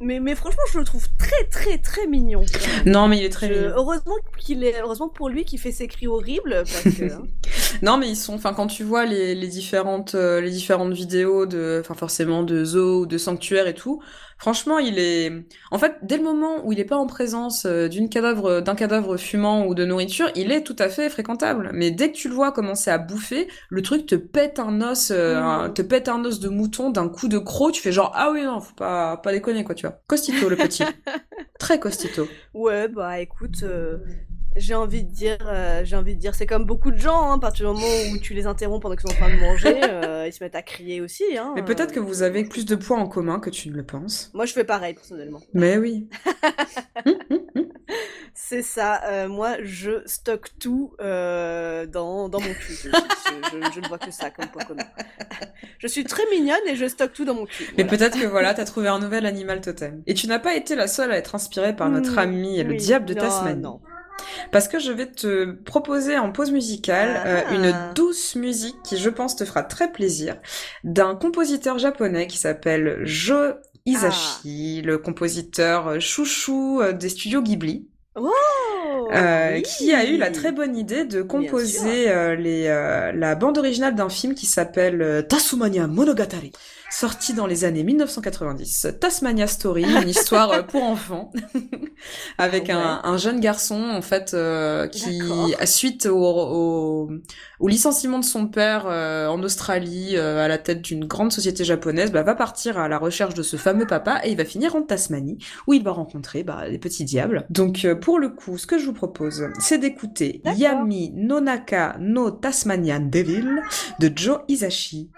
Mais, mais franchement, je le trouve très très très mignon. Non, mais il est très mignon. Heureusement qu'il est, heureusement pour lui qui fait ses cris horribles. Parce que, hein. non, mais ils sont, enfin, quand tu vois les, les différentes les différentes vidéos de, enfin forcément de zoo ou de sanctuaire et tout, Franchement, il est. En fait, dès le moment où il n'est pas en présence euh, d'une cadavre, d'un cadavre fumant ou de nourriture, il est tout à fait fréquentable. Mais dès que tu le vois commencer à bouffer, le truc te pète un os, euh, te pète un os de mouton d'un coup de croc. Tu fais genre ah oui non, faut pas pas déconner quoi, tu vois. Costito le petit, très costito. Ouais bah écoute, euh, j'ai envie de dire, euh, j'ai envie de dire, c'est comme beaucoup de gens, hein, à partir du moment où tu les interromps pendant qu'ils sont en train de manger, euh, ils se mettent à crier aussi. Hein, Mais peut-être que vous avez plus de points en commun que tu ne le penses. Moi, je fais pareil personnellement. Mais oui. c'est ça. Euh, moi, je stocke tout dans, dans mon cul. Je, je, ne vois que ça comme point commun. je suis très mignonne et je stocke tout dans mon cul. Mais peut-être que voilà, t'as trouvé un nouvel animal totem. Et tu n'as pas été la seule à être inspirée par notre mmh, ami le diable de Tasmanie. Non. Parce que je vais te proposer en pause musicale euh, ah. une douce musique qui, je pense, te fera très plaisir, d'un compositeur japonais qui s'appelle Jo Isashi, ah. le compositeur chouchou euh, des studios Ghibli. Oh, euh, qui a eu la très bonne idée de composer euh, les, euh, la bande originale d'un film qui s'appelle Tasumania Monogatari sorti dans les années 1990. Tasmania Story, une histoire euh, pour enfants, avec un, un, jeune garçon en fait euh, qui, suite au, au, au, licenciement de son père euh, en Australie à la tête d'une grande société japonaise, bah, va partir à la recherche de ce fameux papa et il va finir en Tasmanie où il va rencontrer bah, les petits diables. Donc pour le coup, ce que je vous propose, c'est d'écouter Yami Nonaka no Tasmanian Devil de Joe Isashi.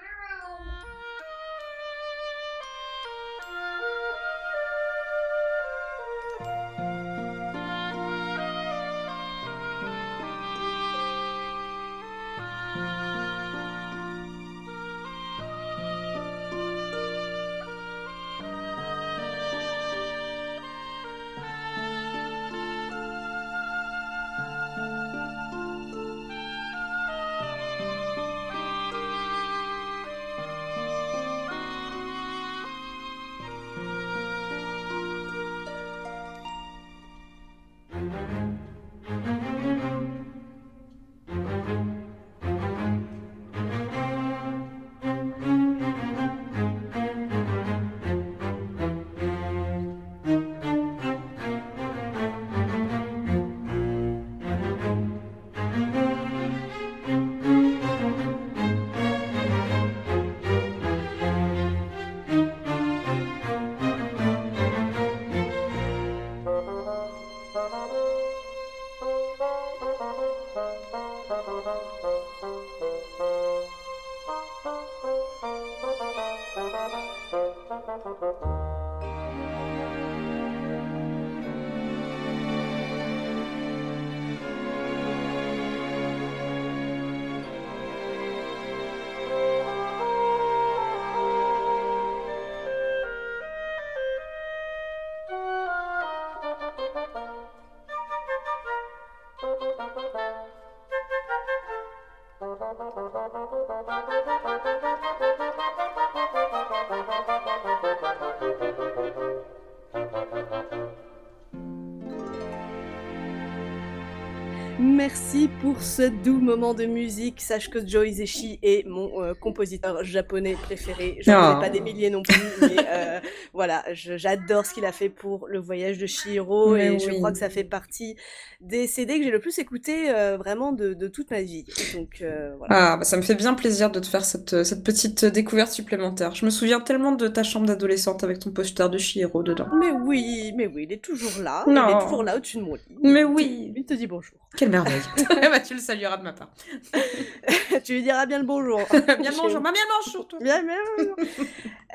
Merci pour ce doux moment de musique. Sache que Joe Hisaishi est mon euh, compositeur japonais préféré. Je n'en ai pas des milliers non plus, mais euh, voilà, j'adore ce qu'il a fait pour le voyage de Shihiro et je crois que ça fait partie des CD que j'ai le plus écouté euh, vraiment de, de, toute ma vie. Donc voilà. Ah, bah, ça me fait bien plaisir de te faire cette, cette petite découverte supplémentaire. Je me souviens tellement de ta chambre d'adolescente avec ton poster de Shihiro dedans. Mais oui, mais oui, il est toujours là. Il est toujours là au-dessus de mon lit. Mais oui. Il te dit bonjour. Quelle merveille. bah, tu le salueras de ma part. tu lui diras bien le bonjour. bien le bonjour. Bien le bonjour. Bien, bien bonjour.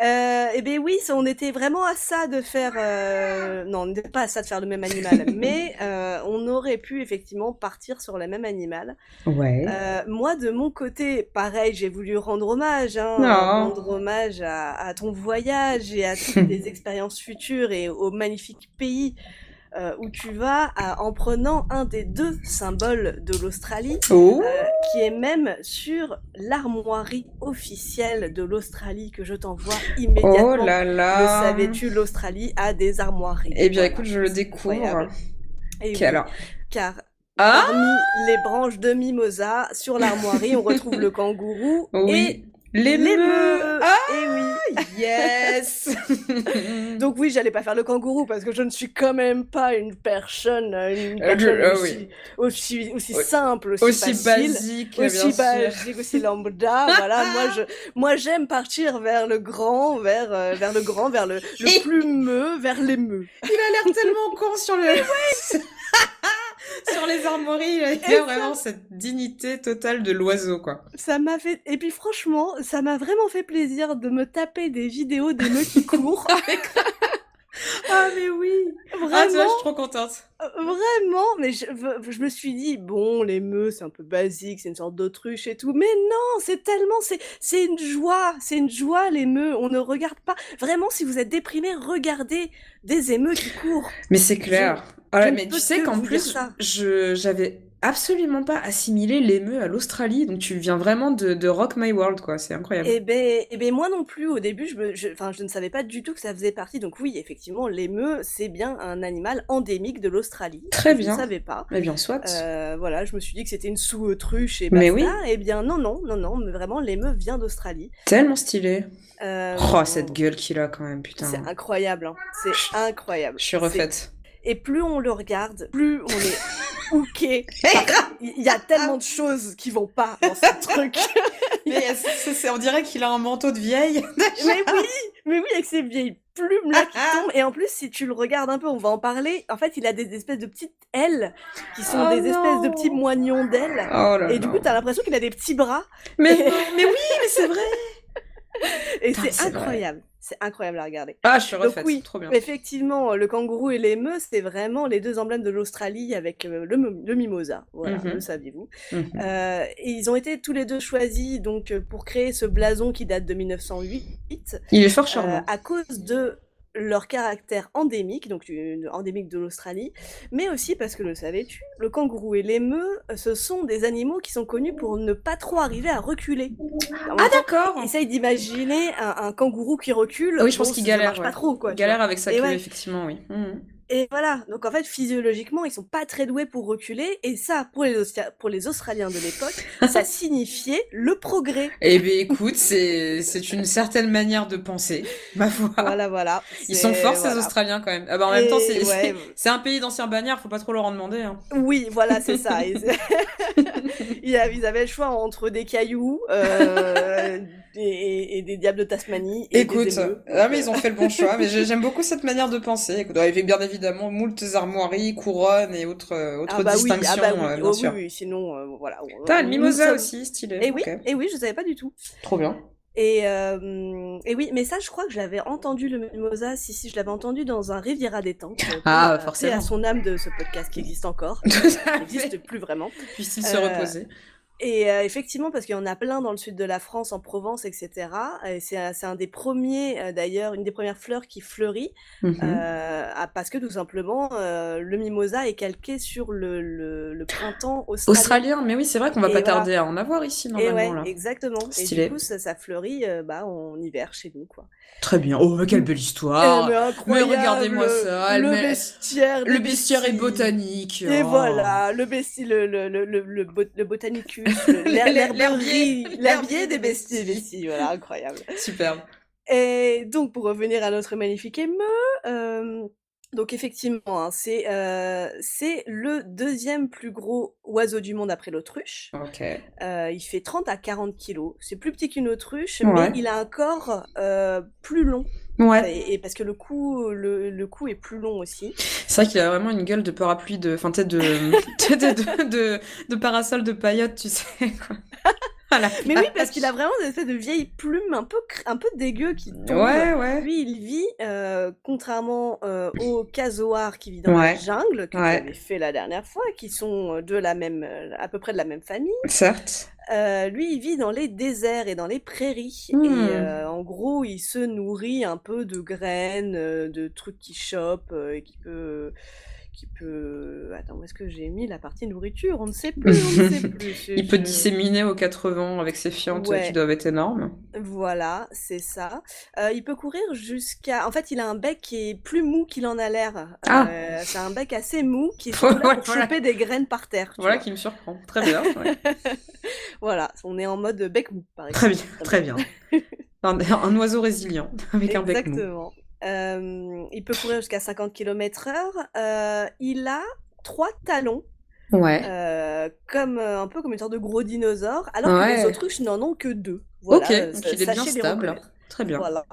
euh, eh bien oui, on était vraiment à ça de faire... Euh... Non, on n'était pas à ça de faire le même animal. mais euh, on aurait pu effectivement partir sur le même animal. Ouais. Euh, moi, de mon côté, pareil, j'ai voulu rendre hommage. Hein, rendre hommage à, à, ton voyage et à toutes les expériences futures et au magnifique pays euh, où tu vas en prenant un des deux symboles de l'Australie, oh. euh, qui est même sur l'armoirie officielle de l'Australie que je t'envoie immédiatement. Oh là là Le savais-tu, l'Australie a des armoiries. Eh bien, écoute, je le découvre. Et alors car ah parmi les branches de mimosa sur l'armoirie, on retrouve le kangourou et les, les Ah Et oui Yes Donc oui, j'allais pas faire le kangourou parce que je ne suis quand même pas une personne, une euh, personne euh, aussi, oui. aussi, aussi, simple, aussi, aussi facile, basique, aussi basique, aussi lambda. voilà, moi je, moi j'aime partir vers le grand, vers, euh, vers le grand, vers le, le plumeux, vers l'émeu. Il a l'air tellement con sur le. sur les armoiries, il y a vraiment cette dignité totale de l'oiseau, quoi. Ça m'a fait, et puis franchement, ça m'a vraiment fait plaisir de me taper des vidéos d'émeutes qui courent. ah mais oui. Vraiment Ah tu vois, je suis trop contente. Vraiment Mais je, je me suis dit, bon, les meufs, c'est un peu basique, c'est une sorte d'autruche et tout, mais non, c'est tellement, c'est, c'est une joie, c'est une joie, les meufs, on ne regarde pas. Vraiment, si vous êtes déprimé, regardez des émeux qui courent. Mais c'est clair. Je, ouais, je mais tu sais qu'en plus, je, j'avais absolument pas assimilé l'émeu à l'Australie, donc tu viens vraiment de, de Rock My World, quoi, c'est incroyable. Eh ben, eh ben moi non plus, au début, je, me, je, je ne savais pas du tout que ça faisait partie, donc oui, effectivement, l'émeu, c'est bien un animal endémique de l'Australie. Très bien. Je ne savais pas. Eh bien, soit. Euh, voilà, je me suis dit que c'était une sous-autruche et basta. Mais oui. Eh bien, non, non, non, non, mais vraiment, l'émeu vient d'Australie. Tellement stylé. Euh, oh, cette gueule qu'il a quand même, putain. C'est incroyable, hein. c'est incroyable. Je suis refaite. Et plus on le regarde, plus on est hooké. Il y a tellement de choses qui vont pas dans ce truc. mais c'est, on dirait qu'il a un manteau de vieille. mais oui, mais oui, avec ses vieilles plumes là qui tombent. Et en plus, si tu le regardes un peu, on va en parler. En fait, il a des espèces de petites ailes qui sont oh des non. espèces de petits moignons d'ailes. Oh et du coup, t'as l'impression qu'il a des petits bras. Mais, mais oui, mais c'est vrai. Et c'est incroyable. C'est incroyable à regarder. Ah, je suis refaite. Donc oui, trop bien. effectivement, le kangourou et l'émeu, c'est vraiment les deux emblèmes de l'Australie avec euh, le, le, mimosa. Voilà, Mhm. le saviez-vous. Mhm. Euh, et ils ont été tous les deux choisis donc euh, pour créer ce blason qui date de 1908 Il est fort euh, charmant. à cause de leur caractère endémique, donc une- endémique de l'Australie, mais aussi parce que le savais-tu, le kangourou et l'émeu, euh, ce sont des animaux qui sont connus pour ne pas trop arriver à reculer. En Ah d'accord. Essaye d'imaginer un, un kangourou qui recule. Ah oui, je pense qu'il ça galère. marche ouais. pas trop, quoi. galère avec sa queue, ouais. effectivement, oui. Mhm. Et voilà, donc en fait, physiologiquement, ils sont pas très doués pour reculer, et ça, pour les, Austra- pour les Australiens de l'époque, ça signifiait le progrès. Eh bien, écoute, c'est une certaine manière de penser, ma foi. Voilà, voilà. Ils sont forts, ces. Australiens, quand même. Ah bah, en même temps, c'est ouais. un pays d'anciens bagnards, faut pas trop leur en demander. Hein. Oui, voilà, c'est ça. Ils... ils avaient ils avaient le choix entre des cailloux euh, et, et des diables de Tasmanie. Et Écoute, des ah, mais ils ont fait le bon choix, mais j'ai- j'aime beaucoup cette manière de penser. Écoute, avec bien évidemment moult armoiries, couronnes et autres, euh, autres Ah bah oui, distinctions, ah bah oui, euh, bien oh sûr. oui, oui, sinon, euh, voilà. T'as le mimosa sommes- aussi, stylé. Et oui, Ok. et oui, je savais pas du tout. Trop bien. Et, euh, et oui, mais ça, je crois que je l'avais entendu le mimosa. Si, si, je l'avais entendu dans un Riviera détente. euh, Ah, forcément. paix à son âme de ce podcast qui existe encore. Qui n'existe plus vraiment. Puisse-t-il se reposer. Et euh, effectivement, parce qu'il y en a plein dans le sud de la France, en Provence, etc. Et c'est un, des premiers, euh, d'ailleurs, une des premières fleurs qui fleurit, Mhm. euh, parce que tout simplement, le mimosa est calqué sur le, le, le printemps australien. Australien, mais oui, c'est vrai qu'on va Et pas voilà. tarder à en avoir ici Et normalement ouais, là. exactement. Et Stylé. du coup, ça, ça fleurit bah, en hiver chez nous, quoi. Très bien. Oh, mais quelle belle Eh, histoire. mais incroyable, regardez-moi ça, Le met- bestiaire, Le bestiaire est botanique. Et oh. voilà, le besti, le, le, le, le, le, bot- le botanicus, L'herbier. l'herbier des besties. besties, voilà, incroyable. Superbe. Et donc, pour revenir à notre magnifique émeu, euh, donc effectivement, hein, c'est euh, c'est le deuxième plus gros oiseau du monde après l'autruche. Euh, il fait 30 à 40 kilos. C'est plus petit qu'une autruche, Ouais. mais il a un corps euh, plus long. Ouais. Et, et parce que le cou, le, le cou est plus long aussi. C'est vrai qu'il a vraiment une gueule de parapluie de, enfin de, de, de, de, de parasol de paillotte, tu sais quoi. Mais oui, parce qu'il a vraiment des espèces de vieilles plumes un peu, un peu dégueu qui tombent. Ouais, ouais. Lui, il vit, euh, contrairement euh, au casoar qui vit dans la jungle, que Ouais. tu avais fait la dernière fois, qui sont de la même, euh, à peu près de la même famille. Certes. Euh, lui, il vit dans les déserts et dans les prairies. Hmm. Et euh, en gros, il se nourrit un peu de graines, euh, de trucs qu'il chope, euh, et qui peut... Qui peut... Attends, où est-ce que j'ai mis la partie nourriture? On ne sait plus, on ne sait plus. Il peut disséminer aux quatre vents avec ses fientes Ouais. qui doivent être énormes. Voilà, c'est ça. Euh, il peut courir jusqu'à... En fait, il a un bec qui est plus mou qu'il en a l'air. Ah. Euh, c'est un bec assez mou qui est Ouais, surtout là pour voilà. choper des graines par terre. Voilà vois. qui me surprend. Très bien. ouais. Voilà, on est en mode bec mou, par Très exemple. bien. Très bien. Un, un oiseau résilient avec un bec mou. Exactement. Euh, il peut courir jusqu'à 50 km heure. Euh, il a trois talons, Ouais. euh, comme, un peu comme une sorte de gros dinosaure, alors que les autruches n'en ont que deux. Voilà, ok. Donc il est bien stable. Très bien. Voilà.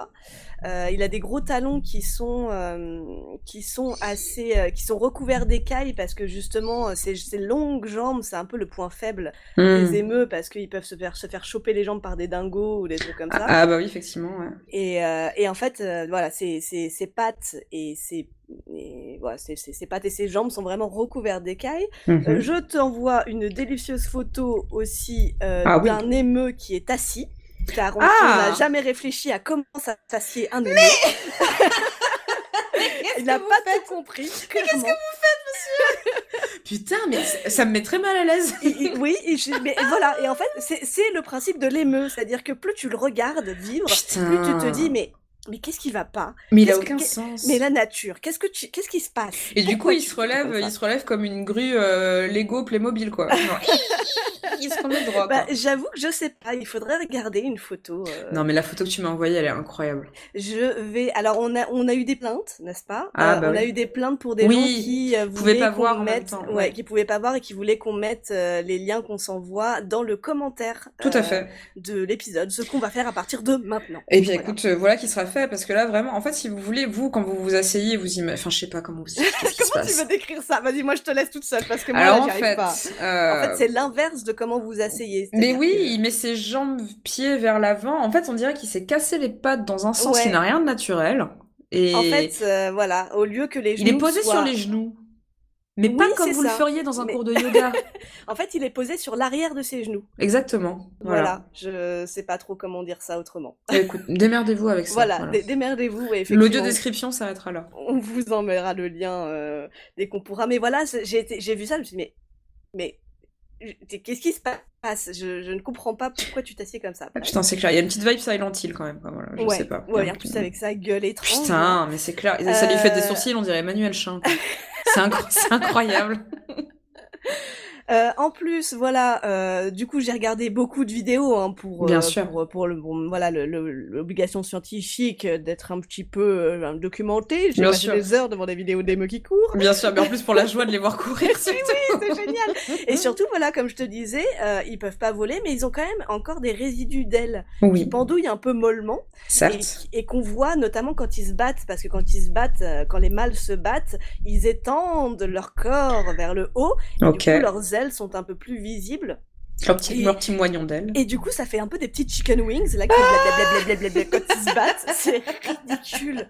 Euh, il a des gros talons qui sont euh, qui sont assez euh, qui sont recouverts d'écailles parce que justement ces, ces longues jambes c'est un peu le point faible Hmm. des émeux parce qu'ils peuvent se faire se faire choper les jambes par des dingos ou des trucs comme ça. Ah, ah bah oui, effectivement. Ouais. Et, et en fait, voilà, ses, ses, ses pattes et ses, et, voilà, ses, pattes et ses jambes sont vraiment recouvertes d'écailles. Mhm. Euh, je t'envoie une délicieuse photo aussi euh, Ah oui. d'un émeu qui est assis. Car on on Ah n'a jamais réfléchi à comment ça s'assied un émeu. Il n'a pas tout compris. Qu'est-ce que Putain, mais ça me met très mal à l'aise. Oui, mais voilà. Et en fait, c'est c'est le principe de l'émeu. C'est-à-dire que plus tu le regardes vivre, Putain. plus tu te dis, mais, mais qu'est-ce qui va pas? Mais il a que- aucun sens. Mais la nature, qu'est-ce que tu, qu'est-ce qui se passe? Et du coup, il se relève, il se relève comme une grue euh, Lego Playmobil, quoi. Genre, il se remet droit, Bah, j'avoue que je sais pas. Il faudrait regarder une photo. euh, Non, mais la photo que tu m'as envoyée, elle est incroyable. Je vais. Alors, on a, on a eu des plaintes, n'est-ce pas? Ah, Euh, bah On a eu des plaintes pour des Oui, gens qui euh, pouvaient voulaient pas qu'on voir en même mette, temps, ouais, ouais. qui pouvaient pas voir et qui voulaient qu'on mette euh, les liens qu'on s'envoie dans le commentaire. Tout à euh, fait. De l'épisode, ce qu'on va faire à partir de maintenant. Et bien, Voilà. écoute, voilà qui sera fait, parce que là, vraiment, en fait, si vous voulez, vous, quand vous vous asseyez, vous imaginez... Enfin, je sais pas comment vous Comment tu veux décrire ça? Vas-y, moi je te laisse toute seule parce que moi Alors, là, en j'y arrive fait... pas. euh, En fait, c'est l'inverse de comment vous asseyez. Mais oui, que- il met ses jambes, pieds vers l'avant. En fait, on dirait qu'il s'est cassé les pattes dans un sens Ouais. qui n'a rien de naturel. Et En fait, euh, voilà, au lieu que les genoux il est posé soient- sur les genoux. Mais Oui, pas comme vous le feriez dans un Mais- cours de yoga. En fait, il est posé sur l'arrière de ses genoux. Exactement. Voilà. Voilà. Je sais pas trop comment dire ça autrement. Et écoute, démerdez-vous avec ça. Voilà, voilà. dé- démerdez-vous. L'audio description s'arrêtera là. On vous enverra le lien euh, dès qu'on pourra. Mais voilà, j'ai vu ça, je me suis dit, mais, mais qu'est-ce qui se passe? Je, je ne comprends pas pourquoi tu t'assieds comme ça. Ah, putain, c'est clair. Il y a une petite vibe Silent Hill quand même. quoi, Voilà, je ouais, sais pas. ouais, en plus avec sa gueule étrange. Putain, mais c'est clair. Ça lui fait des Euh, sourcils, on dirait Emmanuel Chin. c'est incroyable. Euh, en plus, voilà, euh, du coup, j'ai regardé beaucoup de vidéos hein, pour, Bien euh, sûr. pour, pour le, bon, voilà, le- le- l'obligation scientifique d'être un petit peu euh, documenté. J'ai passé sûr. des heures devant des vidéos d'émeutes qui courent. Bien sûr, mais en plus pour la joie de les voir courir, surtout. c'est génial. Et surtout, voilà, comme je te disais, ils peuvent pas voler, mais ils ont quand même encore des résidus d'ailes qui Oui, pendouillent un peu mollement et, certes. et qu'on voit notamment quand ils se battent, parce que quand ils se battent, quand les mâles se battent, ils étendent leur corps vers le haut, et Ok. du coup leurs ailes sont un peu plus visibles. Leur petit, leur petit moignon d'ailes. Et du coup, ça fait un peu des petites chicken wings, là, qui blablabla quand ils se battent. C'est ridicule.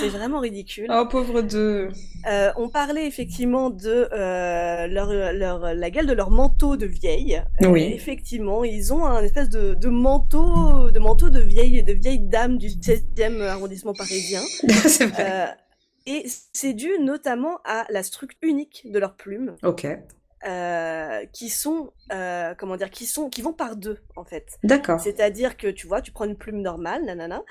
C'est vraiment ridicule. Oh, pauvre deux. Euh, on parlait effectivement de euh, leur, leur, la gueule de leur manteau de vieille. Oui. Euh, effectivement, ils ont un espèce de, de manteau, de manteau de vieille, de vieille dame du 16e arrondissement parisien. c'est vrai. Et c'est dû notamment à la structure unique de leurs plumes. Ok. Euh, qui sont euh, comment dire qui sont qui vont par deux en fait D'accord. c'est-à-dire que tu vois tu prends une plume normale nanana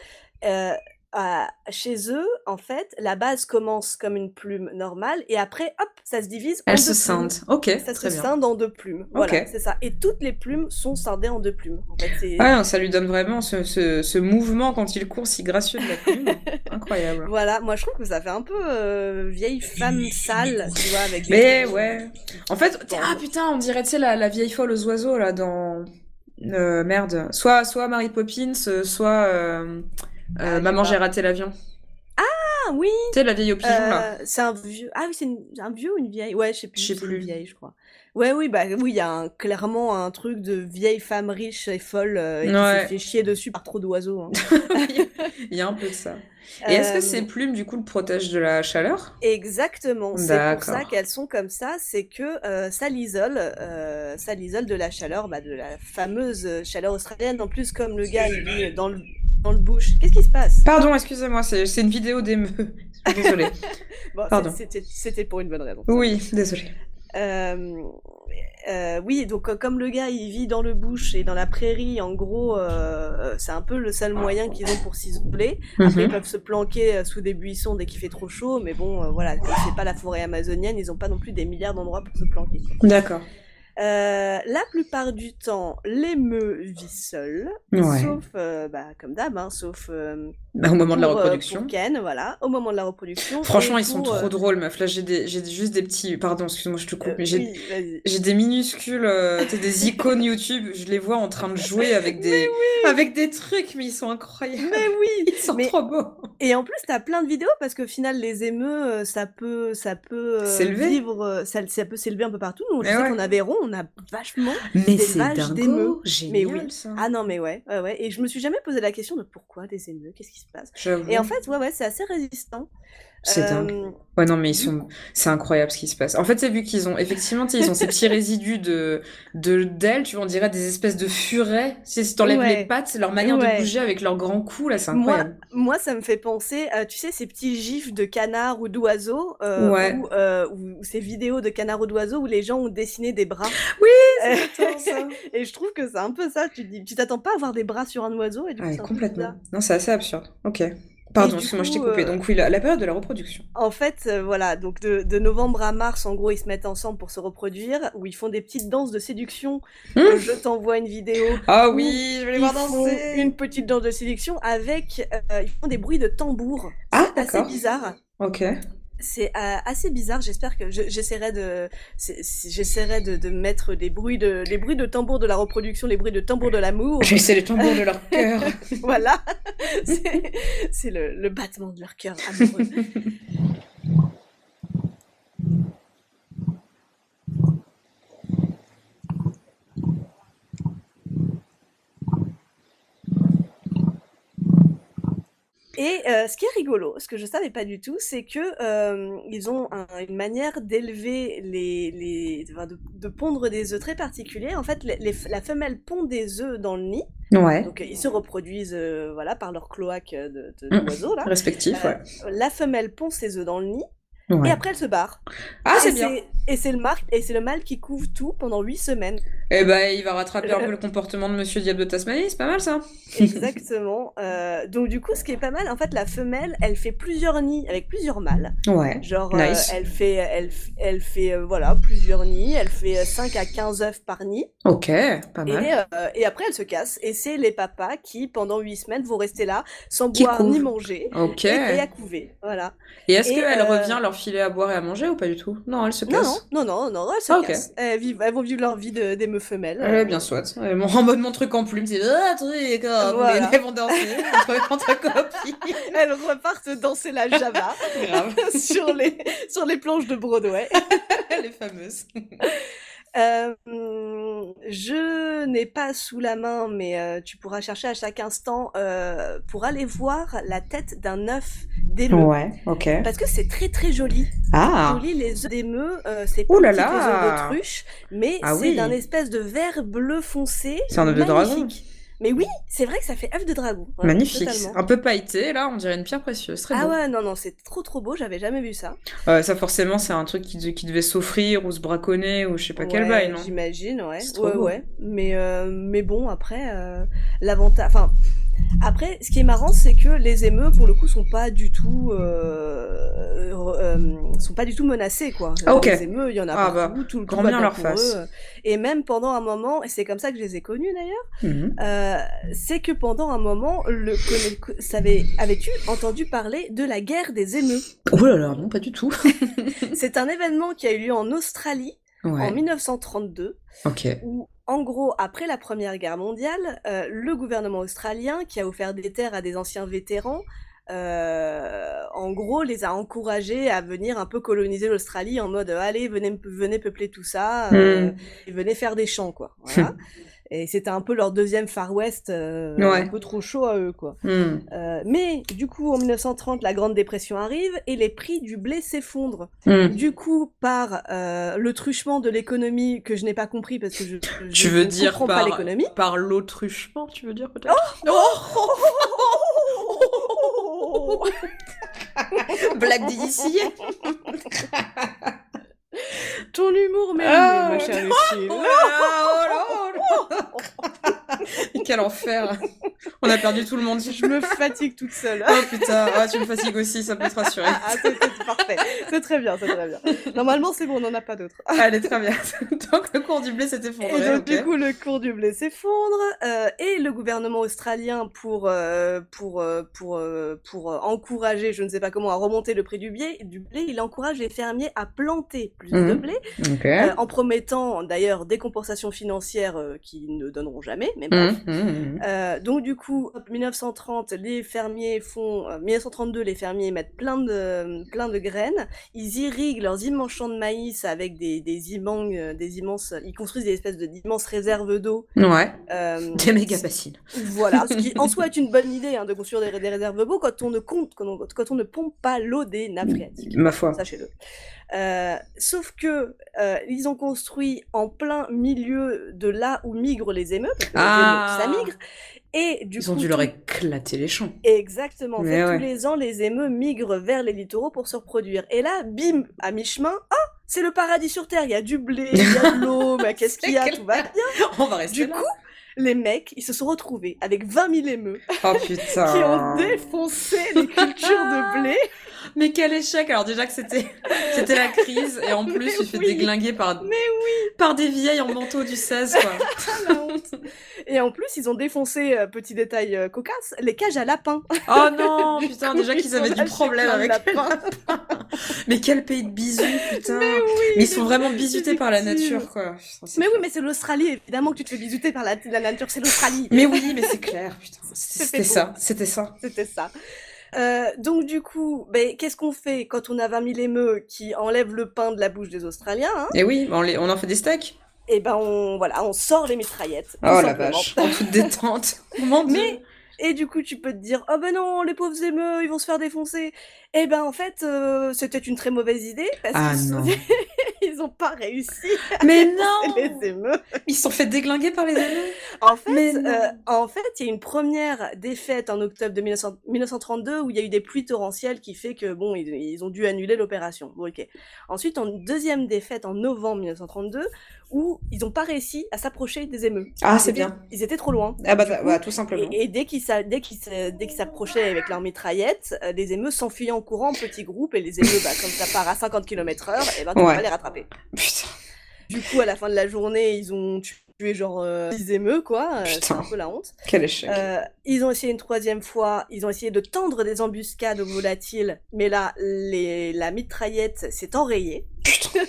euh, à- chez eux en fait la base commence comme une plume normale et après hop ça se divise en Elle deux se plumes. scinde. Ok, ça très se bien. scinde en deux plumes voilà Ok. c'est ça et toutes les plumes sont scindées en deux plumes en fait Ouais, ça lui donne vraiment ce, ce, ce mouvement quand il court si gracieux de la plume. Incroyable. voilà moi je trouve que ça fait un peu euh, vieille femme sale tu vois avec Mais ouais. En fait, ah putain, on dirait, tu sais, la, la vieille folle aux oiseaux, là, dans... euh, merde. Soit, soit Mary Poppins, euh, soit... euh, Ah, euh, j'ai Maman, j'ai raté l'avion. ah oui Tu sais, la vieille au pigeon, là. Euh, c'est un vieux. Ah oui, c'est une- un vieux ou une vieille? Ouais, je sais plus. Je sais c'est une plus. vieille, je crois. Ouais, oui, bah oui, il y a un- clairement un truc de vieille femme riche et folle euh, et qui s'est fait chier dessus par trop d'oiseaux. hein. Il y a un peu de ça. Et est-ce que ces plumes, du coup, le protègent de la chaleur? Exactement, c'est pour ça qu'elles sont comme ça, c'est que euh, ça l'isole, euh, ça l'isole de la chaleur, bah, de la fameuse chaleur australienne. En plus, comme le gars il vit dans le dans le bush, qu'est-ce qui se passe? Pardon, excusez-moi, c'est une vidéo d'émeu. Désolée. Bon, Pardon. c'était pour une bonne raison. Oui, désolée. Euh, euh, oui, donc euh, comme le gars il vit dans le bush et dans la prairie, en gros, c'est un peu le seul moyen qu'ils ont pour s'isoler. Après, ils Mhm. peuvent se planquer sous des buissons dès qu'il fait trop chaud, mais bon, voilà, c'est pas la forêt amazonienne, ils ont pas non plus des milliards d'endroits pour se planquer. D'accord. Euh, la plupart du temps, l'émeu vit seul, Ouais. sauf, euh, bah, comme d'hab, hein, sauf euh, au moment de la euh, reproduction. pour Ken, voilà, au moment de la reproduction. Franchement, ils sont trop euh, drôles, meuf. Là, j'ai des, j'ai juste des petits. Pardon, excuse-moi, je te coupe, euh, mais j'ai, oui, vas-y. j'ai des minuscules, des icônes YouTube. Je les vois en train de jouer avec des, avec des trucs, mais ils sont incroyables. Mais oui, Ils sont mais- trop beaux. Et en plus, t'as plein de vidéos parce qu'au final, les émeux, ça peut, ça peut S'élever. vivre, ça, ça peut s'élever un peu partout. Nous, je sais ouais. qu'en Aveyron, on a vachement. Mais Des c'est vaches d'émeux. Mais oui. ça. Ah non, mais ouais, ouais, ouais. Et je me suis jamais posé la question de pourquoi des émeux, qu'est-ce qui se passe. Et en fait, ouais, ouais, c'est assez résistant. C'est Euh, dingue. Ouais, non, mais ils sont, c'est incroyable ce qui se passe. En fait, c'est vu qu'ils ont, effectivement, ils ont ces petits résidus de, de, d'ailes, tu vois, on dirait des espèces de furets. Sais, si t'enlèves Ouais. les pattes, leur manière Ouais. de bouger avec leurs grands coups, là, c'est incroyable. moi, ça me fait penser, euh, tu sais, ces petits gifs de canards ou d'oiseaux, euh, Ouais. ou, euh, ou- ces vidéos de canards ou d'oiseaux où les gens ont dessiné des bras. Oui, Euh, ça. et je trouve que c'est un peu ça. Tu te dis, tu t'attends pas à voir des bras sur un oiseau et du coup, c'est complètement. Non, c'est assez absurde. Ok. Pardon, excuse-moi, je t'ai coup, coupé. euh, Donc oui, la, la période de la reproduction. En fait, euh, voilà, donc de, de novembre à mars, en gros, ils se mettent ensemble pour se reproduire, où ils font des petites danses de séduction. Mmh. Euh, Je t'envoie une vidéo. Ah oui, je vais les voir danser. une petite danse de séduction avec, ils font des bruits de tambour. Ah, C'est assez d'accord. bizarre. Ok. C'est euh, assez bizarre. J'espère que je- j'essaierai de, j'essaierai de, de mettre des bruits de, les bruits de tambour de la reproduction, les bruits de tambour de l'amour. Je vais essayer les tambours de leur cœur. voilà, c'est c'est le, le battement de leur cœur amoureux. Et euh, ce qui est rigolo, ce que je savais pas du tout, c'est que euh, ils ont un- une manière d'élever les, de, de pondre des œufs très particuliers. En fait, les- les- la femelle pond des œufs dans le nid, Ouais. donc ils se reproduisent euh, voilà par leur cloaque de, de- Mm. d'oiseaux là. Respectif, ouais. La femelle pond ses œufs dans le nid Ouais. et après elle se barre. Ah, c'est bien. Et c'est le mar- et c'est le mâle qui couvre tout pendant huit semaines. Eh ben, il va rattraper un peu le comportement de Monsieur Diable de Tasmanie, c'est pas mal ça. Exactement. Euh, donc du coup, ce qui est pas mal, en fait, la femelle, elle fait plusieurs nids avec plusieurs mâles. Ouais. Genre, euh, elle fait, elle, fait, euh, voilà, plusieurs nids. Elle fait euh, 5 à 15 œufs par nid. Ok, pas Et, mal. et après, elle se casse. Et c'est les papas qui, pendant 8 semaines, vont rester là, sans Qui boire ni manger. Ok. Et, et à couver. Voilà. Et est-ce et, qu'elle revient leur filer à boire et à manger ou pas du tout? Non, elle se casse. non, non, non, non, elles se Ah, cassent. Elles, vivent, elles vont vivre leur vie de, d'émeux femelles. Ouais, bien soit. Mon- En mode mon truc en plume, c'est ah, truc, ah, Voilà. elles vont danser entre, copines. Elles repartent danser la Java sur les, sur les planches de Broadway. Les fameuses. Euh, je n'ai pas sous la main, mais euh, tu pourras chercher à chaque instant euh, pour aller voir la tête d'un œuf d'émeu. Ouais, ok. Parce que c'est très très joli. Ah Joli les œufs d'émeu, c'est pas là les œufs là d'autruche, mais Ah c'est oui. d'un espèce de vert bleu foncé. C'est un œuf de dragon. Mais oui, c'est vrai que ça fait œuf de dragon. ouais, Magnifique. totalement. Un peu pailleté, là, on dirait une pierre précieuse. Très Ah beau. ouais, non, non, c'est trop trop beau, j'avais jamais vu ça. Ça, forcément, c'est un truc qui, de- qui devait s'offrir ou se braconner ou je sais pas quel bail, non? J'imagine, ouais. C'est trop Ouais, beau. ouais. Mais, euh, mais bon, après, euh, l'avantage. Enfin, après, ce qui est marrant, c'est que les émeux, pour le coup, sont pas du tout, euh, euh, sont pas du tout menacés, quoi. Ah, ok. Les émeux, il y en a Ah, partout, tout, grand va bien leur face. eux. Et même pendant un moment, et c'est comme ça que je les ai connus d'ailleurs, Mhm. euh, c'est que pendant un moment, le, savais- avais-tu entendu parler de la guerre des émeux Oh là là, non, pas du tout. C'est un événement qui a eu lieu en Australie en Ouais, 1932 ok. où, en gros, après la Première Guerre mondiale, euh, le gouvernement australien, qui a offert des terres à des anciens vétérans, euh, en gros, les a encouragés à venir un peu coloniser l'Australie en mode euh, allez, venez, venez peupler tout ça, euh, Hmm. et venez faire des champs, quoi. Voilà. et c'était un peu leur deuxième Far West, euh, Ouais. un peu trop chaud à eux, quoi. Hmm. Euh, mais du coup, en 1930, la Grande Dépression arrive et les prix du blé s'effondrent. Hmm. Du coup, par euh, le truchement de l'économie que je n'ai pas compris parce que je, je Tu veux ne dire comprends par, pas l'économie. par l'autruchement, tu veux dire peut-être Blague d'initié Ton humour m'émeut, Ah, ma chère oh Lucille. là là, oh 怒ったの? Quel enfer On a perdu tout le monde. Je me fatigue toute seule. Oh putain, ah, tu me fatigues aussi, ça peut te rassurer. Ah, c'est c'est parfait. C'est très bien, c'est très bien. Normalement, c'est bon, on n'en a pas d'autres. Allez, très bien. Donc le cours du blé s'est Et effondré. donc, ok. du coup, le cours du blé s'effondre euh, et le gouvernement australien, pour, euh, pour, euh, pour, pour encourager, je ne sais pas comment, à remonter le prix du blé, du blé il encourage les fermiers à planter plus de Mhm. blé, en promettant d'ailleurs des compensations financières qui ne donneront jamais, mais bref. Mmh, mmh, mmh. Euh, donc du coup, hop, 1930, les fermiers font, euh, 1932, les fermiers mettent plein de, plein de graines. Ils irriguent leurs immenses champs de maïs avec des, des immenses, des immenses, ils construisent des espèces de d'immenses réserves d'eau. Ouais, Euh, des méga bassines. voilà, ce qui en soi est une bonne idée hein, de construire des, des réserves d'eau quand on ne compte, quand on, quand on ne pompe pas l'eau des nappes phréatiques. Ma foi. Sachez-le. Euh, sauf que euh, ils ont construit en plein milieu de là où migrent les émeutes, Ah. les émeutes, ça migre, et du Ils coup ont dû leur éclater les champs. Exactement. En Mais fait, ouais. tous les ans, les émeux migrent vers les littoraux pour se reproduire. Et là, bim, à mi-chemin, ah, c'est le paradis sur Terre. Il y a du blé, il y a de l'eau, mais qu'est-ce qu'il y a Tout va bien. On va rester Du là. coup, les mecs, ils se sont retrouvés avec 20 000 émeux Oh qui ont défoncé les cultures de blé. Mais quel échec Alors déjà que c'était c'était la crise et en plus tu fais oui. déglinguer par Mais par des vieilles en manteau du 16 quoi. Ah, la honte. Et en plus, ils ont défoncé, euh, petit détail euh, cocasse, les cages à lapins. Oh non, putain, déjà Ils qu'ils avaient du problème avec les lapins. lapins. Mais quel pays de bisous, putain. Mais oui. Mais ils sont vraiment bisutés par la nature quoi. Putain, Mais oui, mais c'est l'Australie, évidemment que tu te fais bisuter par la, la nature, c'est l'Australie. Mais oui, mais c'est clair, putain. C'était ça, c'était ça. C'était ça. Euh, donc du coup, ben, qu'est-ce qu'on fait quand on a 20 000 émeux qui enlèvent le pain de la bouche des Australiens hein? Et oui, on, les- on en fait des steaks. Et ben on voilà, on sort les mitraillettes. tout Oh la vache, en toute détente. Mon Dieu. Mais et du coup, tu peux te dire, oh ben non, les pauvres émeux, ils vont se faire défoncer. Et ben en fait, euh, c'était une très mauvaise idée parce Ah qu'ils non. ils ont pas réussi Mais non les émeux. Ils sont fait déglinguer par les émeutes. En fait, euh, en fait, il y a une première défaite en octobre de 1900 1932 où il y a eu des pluies torrentielles qui fait que bon, ils, ils ont dû annuler l'opération. Bon, ok. Ensuite, en deuxième défaite en novembre 1932 où ils n'ont pas réussi à s'approcher des émeux. Ah, c'est bien. Ils étaient trop loin. Ah bah, bah, coup, bah, tout simplement. Et, et dès qu'ils s'approchaient avec leurs mitraillettes, euh, les émeux s'enfuyaient en courant en petits groupes et les émeux, bah, comme ça part à 50 km heure, et ben tu Ouais. pas les rattraper. Putain. Du coup, à la fin de la journée, ils ont tué genre euh, 10 émeux, quoi. Euh, c'est un peu la honte. Quel échec. Euh, ils ont essayé une troisième fois, ils ont essayé de tendre des embuscades aux volatiles, mais là, les, la mitraillette s'est enrayée. Putain.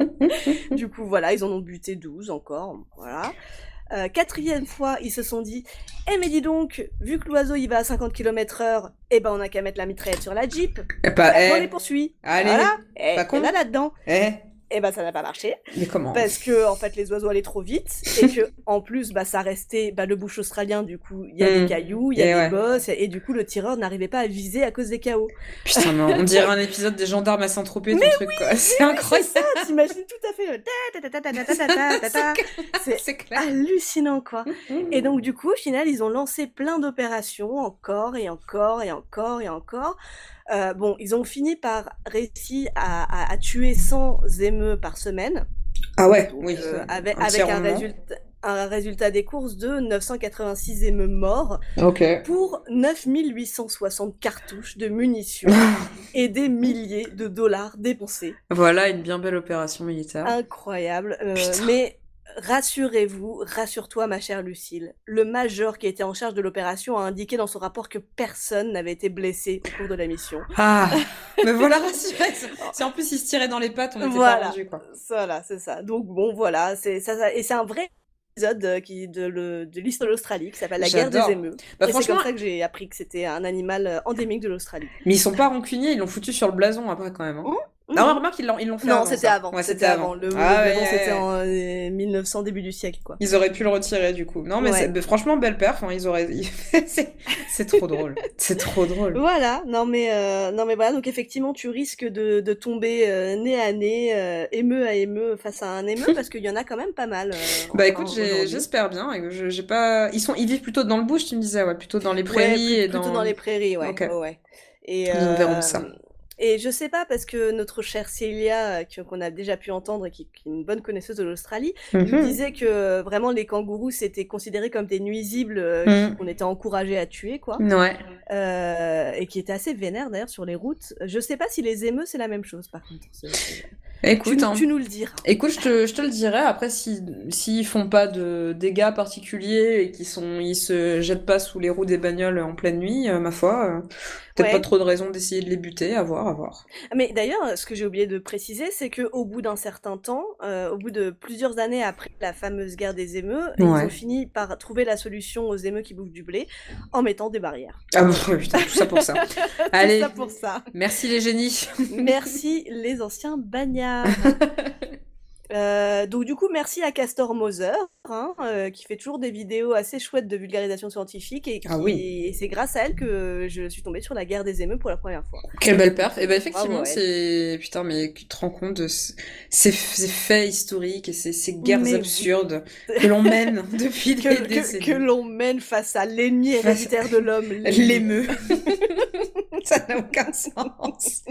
Du coup, voilà, ils en ont buté 12 encore, voilà. Euh, quatrième fois, ils se sont dit, eh mais dis donc, vu que l'oiseau il va à 50 km heure, eh ben on a qu'à mettre la mitraillette sur la Jeep, Eh bah, on eh, les poursuit. allez, voilà, et pas con. là là-dedans. eh, et bah ça n'a pas marché. Mais comment Parce que en fait les oiseaux allaient trop vite et que en plus bah ça restait bah, le bush australien du coup il y a mmh. des cailloux, il y a et des bosses et, du coup le tireur n'arrivait pas à viser à cause des chaos. Putain non, on dirait un épisode des gendarmes à Saint-Tropez tout truc quoi. C'est incroyable. T'imagines tout à fait C'est hallucinant quoi. Et donc du coup au final ils ont lancé plein d'opérations encore et encore et encore et encore euh, bon, ils ont fini par réussir à, à- à tuer 100 émeux par semaine, Ah ouais, donc, oui. euh, avec, un avec résultat, un résultat des courses de 986 émeux morts Ok. pour 9860 cartouches de munitions et des milliers de dollars dépensés. Voilà une bien belle opération militaire. Incroyable. Euh, mais rassurez-vous, rassure-toi ma chère Lucille, le major qui était en charge de l'opération a indiqué dans son rapport que personne n'avait été blessé au cours de la mission. Ah, me voilà rassurée. Si en plus il se tirait dans les pattes, on était Voilà. pas rendu quoi. Voilà, c'est ça. Donc bon, voilà, c'est ça, ça- et c'est un vrai épisode euh, qui de le- de l'histoire de l'Australie qui s'appelle la guerre des émeux. Bah c'est comme ça que j'ai appris que c'était un animal euh, endémique de l'Australie. mais ils sont pas rancuniers, ils l'ont foutu sur le blason après quand même. Hein. Mhm. Non, remarque, ils l'ont, ils l'ont fait non, avant, c'était avant. Ouais, c'était avant. Le, le Ah ouais, c'était ouais. en euh, 1900 début du siècle, quoi. Ils auraient pu le retirer du coup. Non mais Ouais. mais franchement belle perf, hein, ils auraient. c'est, trop drôle. C'est trop drôle. Voilà, non mais euh, non mais voilà, donc effectivement tu risques de, de tomber euh, nez à nez, euh, émeu à émeu face à un émeu parce qu'il y en a quand même pas mal. euh, Bah écoute, j'espère bien. J'ai pas. Ils sont, ils vivent plutôt dans le bush, tu me disais, ouais, plutôt dans les Ouais, prairies plus- et plutôt dans. dans les prairies, ouais. Ok. ouais, ouais. Et, Nous verrons ça. Et je sais pas parce que notre chère Célia, qu'on a déjà pu entendre et qui, qui est une bonne connaisseuse de l'Australie, nous Mhm. disait que vraiment les kangourous c'était considéré comme des nuisibles euh, Mhm. qu'on était encouragé à tuer quoi, Ouais. Euh, et qui étaient assez vénères d'ailleurs sur les routes. Je sais pas si les émeux c'est la même chose par contre. Écoute, tu, hein. tu nous le diras. Écoute, je te, je te le dirai. Après, si s'ils font pas de dégâts particuliers et qu'ils sont, ils se jettent pas sous les roues des bagnoles en pleine nuit, euh, ma foi, peut-être Ouais. pas trop de raison d'essayer de les buter. À voir, à voir. Mais d'ailleurs, ce que j'ai oublié de préciser, c'est que au bout d'un certain temps, euh, au bout de plusieurs années après la fameuse guerre des émeux, ils ont fini par trouver la solution aux émeux qui bouffent du blé en mettant des barrières. Ah bon, putain, tout ça pour ça. Allez, Tout ça pour ça. merci les génies. Merci les anciens bagnards. Euh, donc du coup, merci à Castor Moser, hein, euh, qui fait toujours des vidéos assez chouettes de vulgarisation scientifique et. Ah oui. et c'est grâce à elle que je suis tombée sur la guerre des émeux pour la première fois. Quelle belle perf. Et ben effectivement, c'est putain, mais tu te rends compte de ce- ces, ces faits historiques et ces, ces guerres Mais absurdes que l'on mène depuis des Que, que, décennies. que l'on mène face à l'ennemi Face- héréditaire de l'homme. L'émeu. ça n'a aucun sens.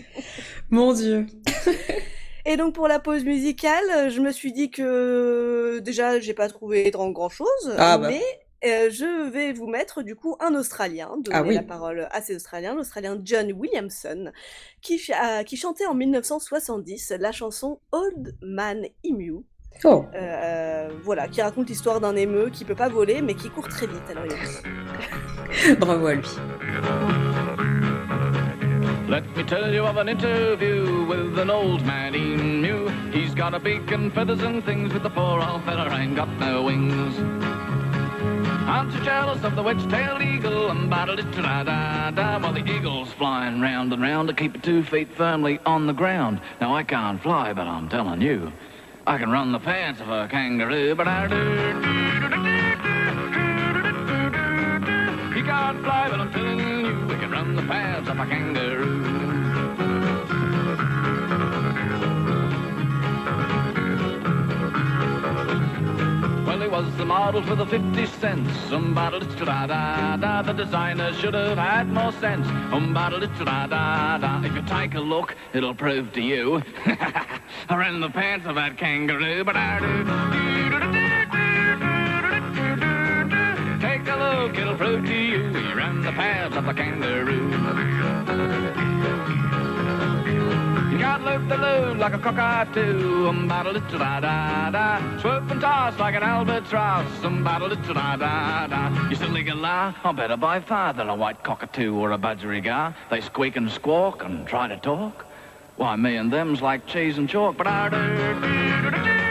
Mon dieu. Et donc pour la pause musicale, euh, je me suis dit que déjà j'ai pas trouvé grand grand chose, Ah bah. mais euh, je vais vous mettre du coup un Australien, donner Ah oui. la parole à ces Australiens, l'Australien John Williamson, qui, a- qui chantait en 1970 la chanson Old Man Emu, Oh. euh, voilà, qui raconte l'histoire d'un émeu qui peut pas voler mais qui court très vite. Alors il y a- Bravo à lui. Let me tell you of an interview with an old man emu. He's got a beak and feathers and things, but the poor old fella ain't got no wings. I'm so jealous of the wedge-tailed eagle and battle it da da da while the eagle's flying round and round to keep her two feet firmly on the ground. Now I can't fly, but I'm telling you, I can run the pants of a kangaroo. But I do. He can't fly, but I'm telling you, can run the paths of a kangaroo. Well, he was the model for the 50 cents. Somebody da da da. The designer should have had more sense. Somebody da da da. If you take a look, it'll prove to you. I ran the pants of that kangaroo, but I do. Take a look, it'll prove to you. He ran the paths of a kangaroo. You got loop the loo like a cockatoo, um battle it da da da. Swoop and toss like an albatross, um battle it da da da. You silly galah, I'm better by far than a white cockatoo or a budgerigar. They squeak and squawk and try to talk. Why, me and them's like cheese and chalk, but I do. He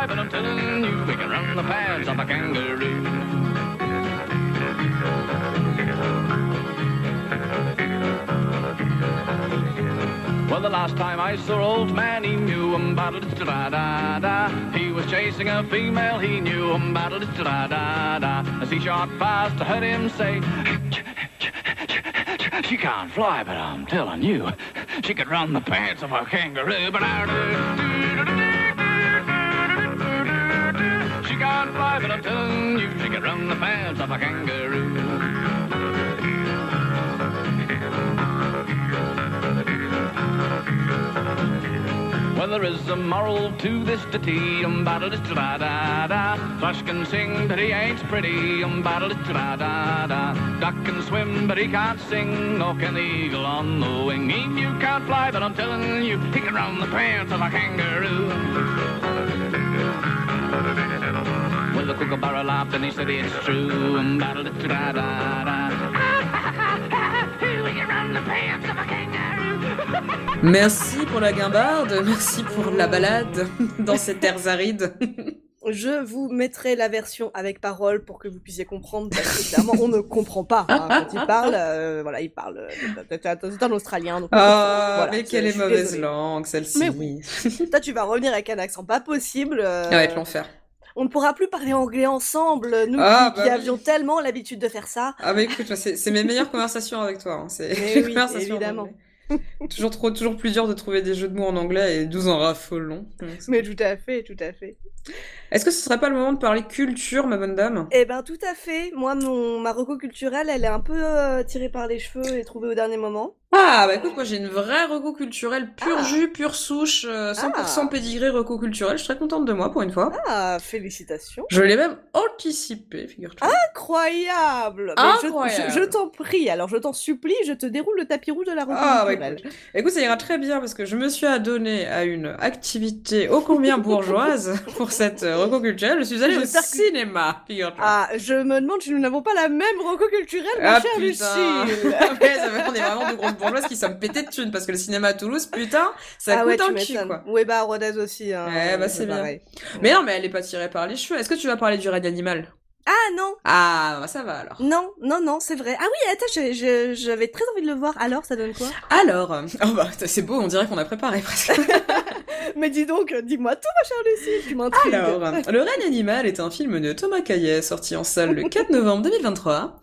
fly, but I'm telling you, we can run the paths of a kangaroo. Well, the last time I saw old man, he knew um battle da da da. He was chasing a female, he knew um battle da da da. As he shot past, I heard him say. She can't fly, but I'm telling you, she could run the pants of a kangaroo. But I She can't fly, but I'm you, she can run the pants of a kangaroo. Well, there is a moral to this ditty, um, battle is da da da. Thrush can sing, but he ain't pretty, um, battle is da da da. Duck can swim, but he can't sing, nor can the eagle on the wing. He you can't fly, but I'm telling you, he can run the pants of a kangaroo. Laughed and he said it's true, da da da. Merci pour la guimbarde, merci pour la balade dans ces terres arides. Je vous mettrai la version avec parole pour que vous puissiez comprendre, parce que clairement, on ne comprend pas hein, quand il parle. euh, voilà, il parle. euh, C'est un Australien. Donc, Ah, voilà, mais quelle est mauvaise désolée. langue, celle-ci. Mais oui. Toi, tu vas revenir avec un accent pas possible. euh, Ça va être l'enfer. On ne pourra plus parler anglais ensemble, nous Ah, qui, bah oui. avions tellement l'habitude de faire ça. Ah bah écoute, c'est mes meilleures conversations avec toi. hein. C'est oui, conversations évidemment. toujours trop, toujours plus dur de trouver des jeux de mots en anglais et 12 en raffolons. Mais tout à fait, tout à fait. Est-ce que ce serait pas le moment de parler culture, ma bonne dame? Eh ben tout à fait. Moi, mon ma reco culturelle, elle est un peu euh, tirée par les cheveux et trouvée au dernier moment. Ah bah écoute, moi j'ai une vraie reco culturelle pur Ah. jus, pure souche, euh, 100% Ah. pédigré reco culturelle. Je suis très contente de moi pour une fois. Ah, félicitations. Je l'ai même anticipé, figure-toi. Incroyable. Mais je- Incroyable. Je, je t'en prie, alors je t'en supplie, je te déroule le tapis rouge de la reco Ah, bah, culturelle. écoute. Écoute, ça ira très bien parce que je me suis adonnée à une activité ô combien bourgeoise pour cette euh, reco culturelle. Je suis allée au cinéma, figure-toi. Ah, je me demande si nous n'avons pas la même reco culturelle, ma Ah, chère. Lucille. Ouais, ça on est vraiment de grosses bourgeoises qui sommes pétés de thunes parce que le cinéma à Toulouse, putain, ça ah coûte un cul, quoi. Ouais, bah, à Rodez aussi. Hein, Ouais, bah, c'est bien. pareil. Mais non, mais elle est pas tirée par les cheveux. Est-ce que tu vas parler du règne animal? Ah non, Ah, bah, ça va alors. non, non, non, c'est vrai. Ah oui, attends, j'avais très envie de le voir. Alors, ça donne quoi? Alors, oh bah, c'est beau, on dirait qu'on a préparé presque. Mais dis donc, dis-moi tout, ma chère Lucille, tu m'intrigues. Alors, Le règne animal est un film de Thomas Caillet sorti en salle le 4 novembre 2023.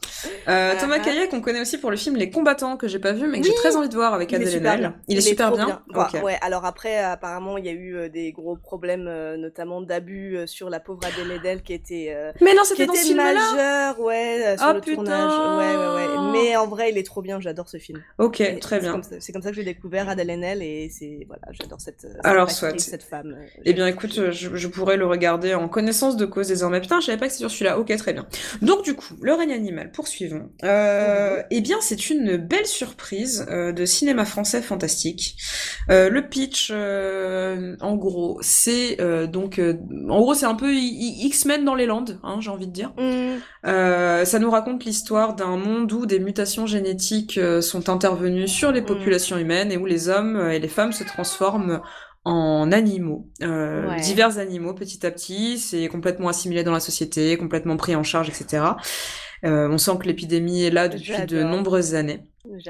Euh, Thomas Ah ah. Caillet qu'on connaît aussi pour le film Les Combattants que j'ai pas vu mais que Oui. j'ai très envie de voir avec Il Adèle Haenel. bien. Il est super bien. Bah. Ouais, alors après, apparemment, il y a eu euh, des gros problèmes, euh, notamment d'abus sur la pauvre Adèle Haenel qui était, euh, Mais non, qui dans ce majeur, ouais, euh, sur Oh, le putain. tournage. Ouais, ouais, ouais. Mais en vrai, il est trop bien, j'adore ce film. Ok, Et très bien. C'est comme ça que j'ai découvert Adèle Haenel et c'est, voilà, j'adore cette, cette Alors, soit. cette femme. euh, Eh bien, écoute, je, je pourrais le regarder en connaissance de cause désormais. Putain, je savais pas que c'était sur celui-là. Ok, très bien. Donc, du coup, Le règne animal, poursuivons. Euh, Eh bien, c'est une belle surprise euh, de cinéma français fantastique. Euh, le pitch, en gros, c'est donc, en gros, c'est un peu X-Men dans les Landes, hein, j'ai envie de dire. Hum, Euh, ça nous raconte l'histoire d'un monde où des mutations génétiques euh, sont intervenues sur les Mm. populations humaines et où les hommes euh, et les femmes se transforment en animaux, euh, Ouais. divers animaux petit à petit. C'est complètement assimilé dans la société, complètement pris en charge, etc. Euh, on sent que l'épidémie est là depuis de nombreuses années.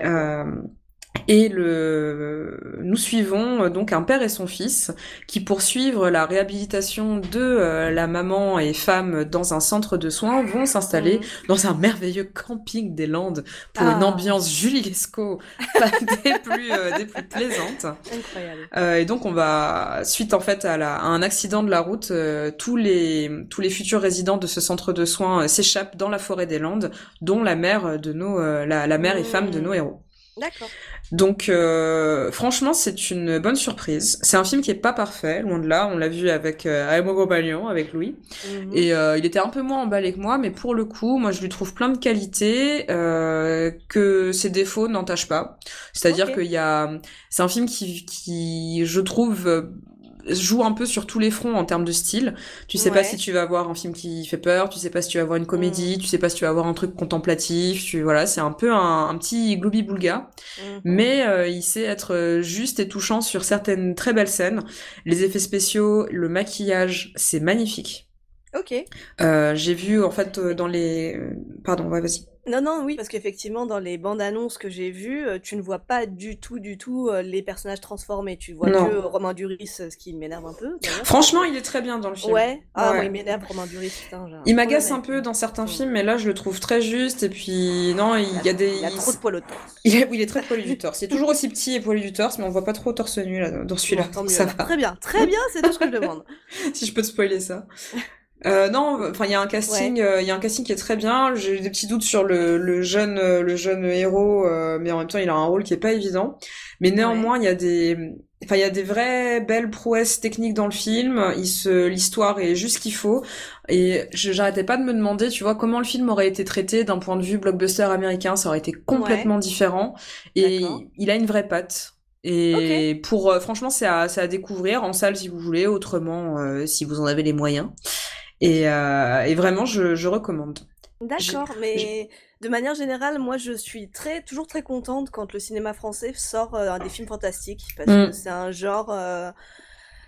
Euh, et le, nous suivons euh, donc un père et son fils qui poursuivent la réhabilitation de euh, la maman et femme dans un centre de soins vont s'installer Hum. dans un merveilleux camping des Landes pour une Ah. ambiance Julie Lescaut des plus euh, des plus plaisantes. Incroyable. Euh, et donc on va suite en fait à, la, à un accident de la route, euh, tous les tous les futurs résidents de ce centre de soins s'échappent dans la forêt des Landes, dont la mère de nos la, la mère et femme de nos héros. D'accord. Donc euh, franchement c'est une bonne surprise. C'est un film qui est pas parfait, loin de là. On l'a vu avec euh, compagnon, avec Louis. Mhm. Et euh, il était un peu moins emballé que moi, mais pour le coup, moi je lui trouve plein de qualités euh, que ses défauts n'entachent pas. C'est-à-dire Ok. qu'il y a, c'est un film qui, qui, je trouve, euh, joue un peu sur tous les fronts en termes de style. Tu sais pas si tu vas avoir un film qui fait peur, tu sais pas si tu vas avoir une comédie, Mm. tu sais pas si tu vas avoir un truc contemplatif. Tu voilà, c'est un peu un, un petit gloubi boulga Mhm. mais euh, il sait être euh, juste et touchant sur certaines très belles scènes. Les effets spéciaux, le maquillage, c'est magnifique. Ok. Euh, j'ai vu en fait euh, dans les... Pardon, ouais, vas-y. Non, non, oui, parce qu'effectivement, dans les bandes annonces que j'ai vues, euh, tu ne vois pas du tout, du tout euh, les personnages transformés. Tu vois Non. que Romain Duris, euh, ce qui m'énerve un peu. Franchement, il est très bien dans le film. Ouais. Ah, Ouais. moi, il m'énerve Romain Duris, putain. Il m'agace un peu dans certains films, mais là, je le trouve très juste. Et puis, non, il lui. y a des... Il a trop de poils au torse. Il est, il est très poilu du torse. Il est toujours aussi petit et poilu du torse, mais on voit pas trop torse nu là, dans celui-là. Bon, ça va. Très bien, très bien, c'est tout ce que je demande. si je peux te spoiler ça. Euh, non, enfin il y a un casting, euh, il y a un casting qui est très bien. J'ai des petits doutes sur le, le jeune, euh, le jeune héros, euh, mais en même temps il a un rôle qui est pas évident. Mais néanmoins il y a des, enfin il y a des vraies belles prouesses techniques dans le film. Il se, l'histoire est juste ce qu'il faut. Et j'arrêtais pas de me demander, tu vois, comment le film aurait été traité d'un point de vue blockbuster américain. Ça aurait été complètement différent. Et il a une vraie patte. Et pour euh, franchement, c'est à, c'est à découvrir en salle si vous voulez, autrement euh, si vous en avez les moyens. Et, euh, et vraiment, je, je recommande. D'accord, mais de manière générale, moi je suis très, toujours très contente quand le cinéma français sort euh, des films fantastiques parce Mm. que c'est un genre, euh,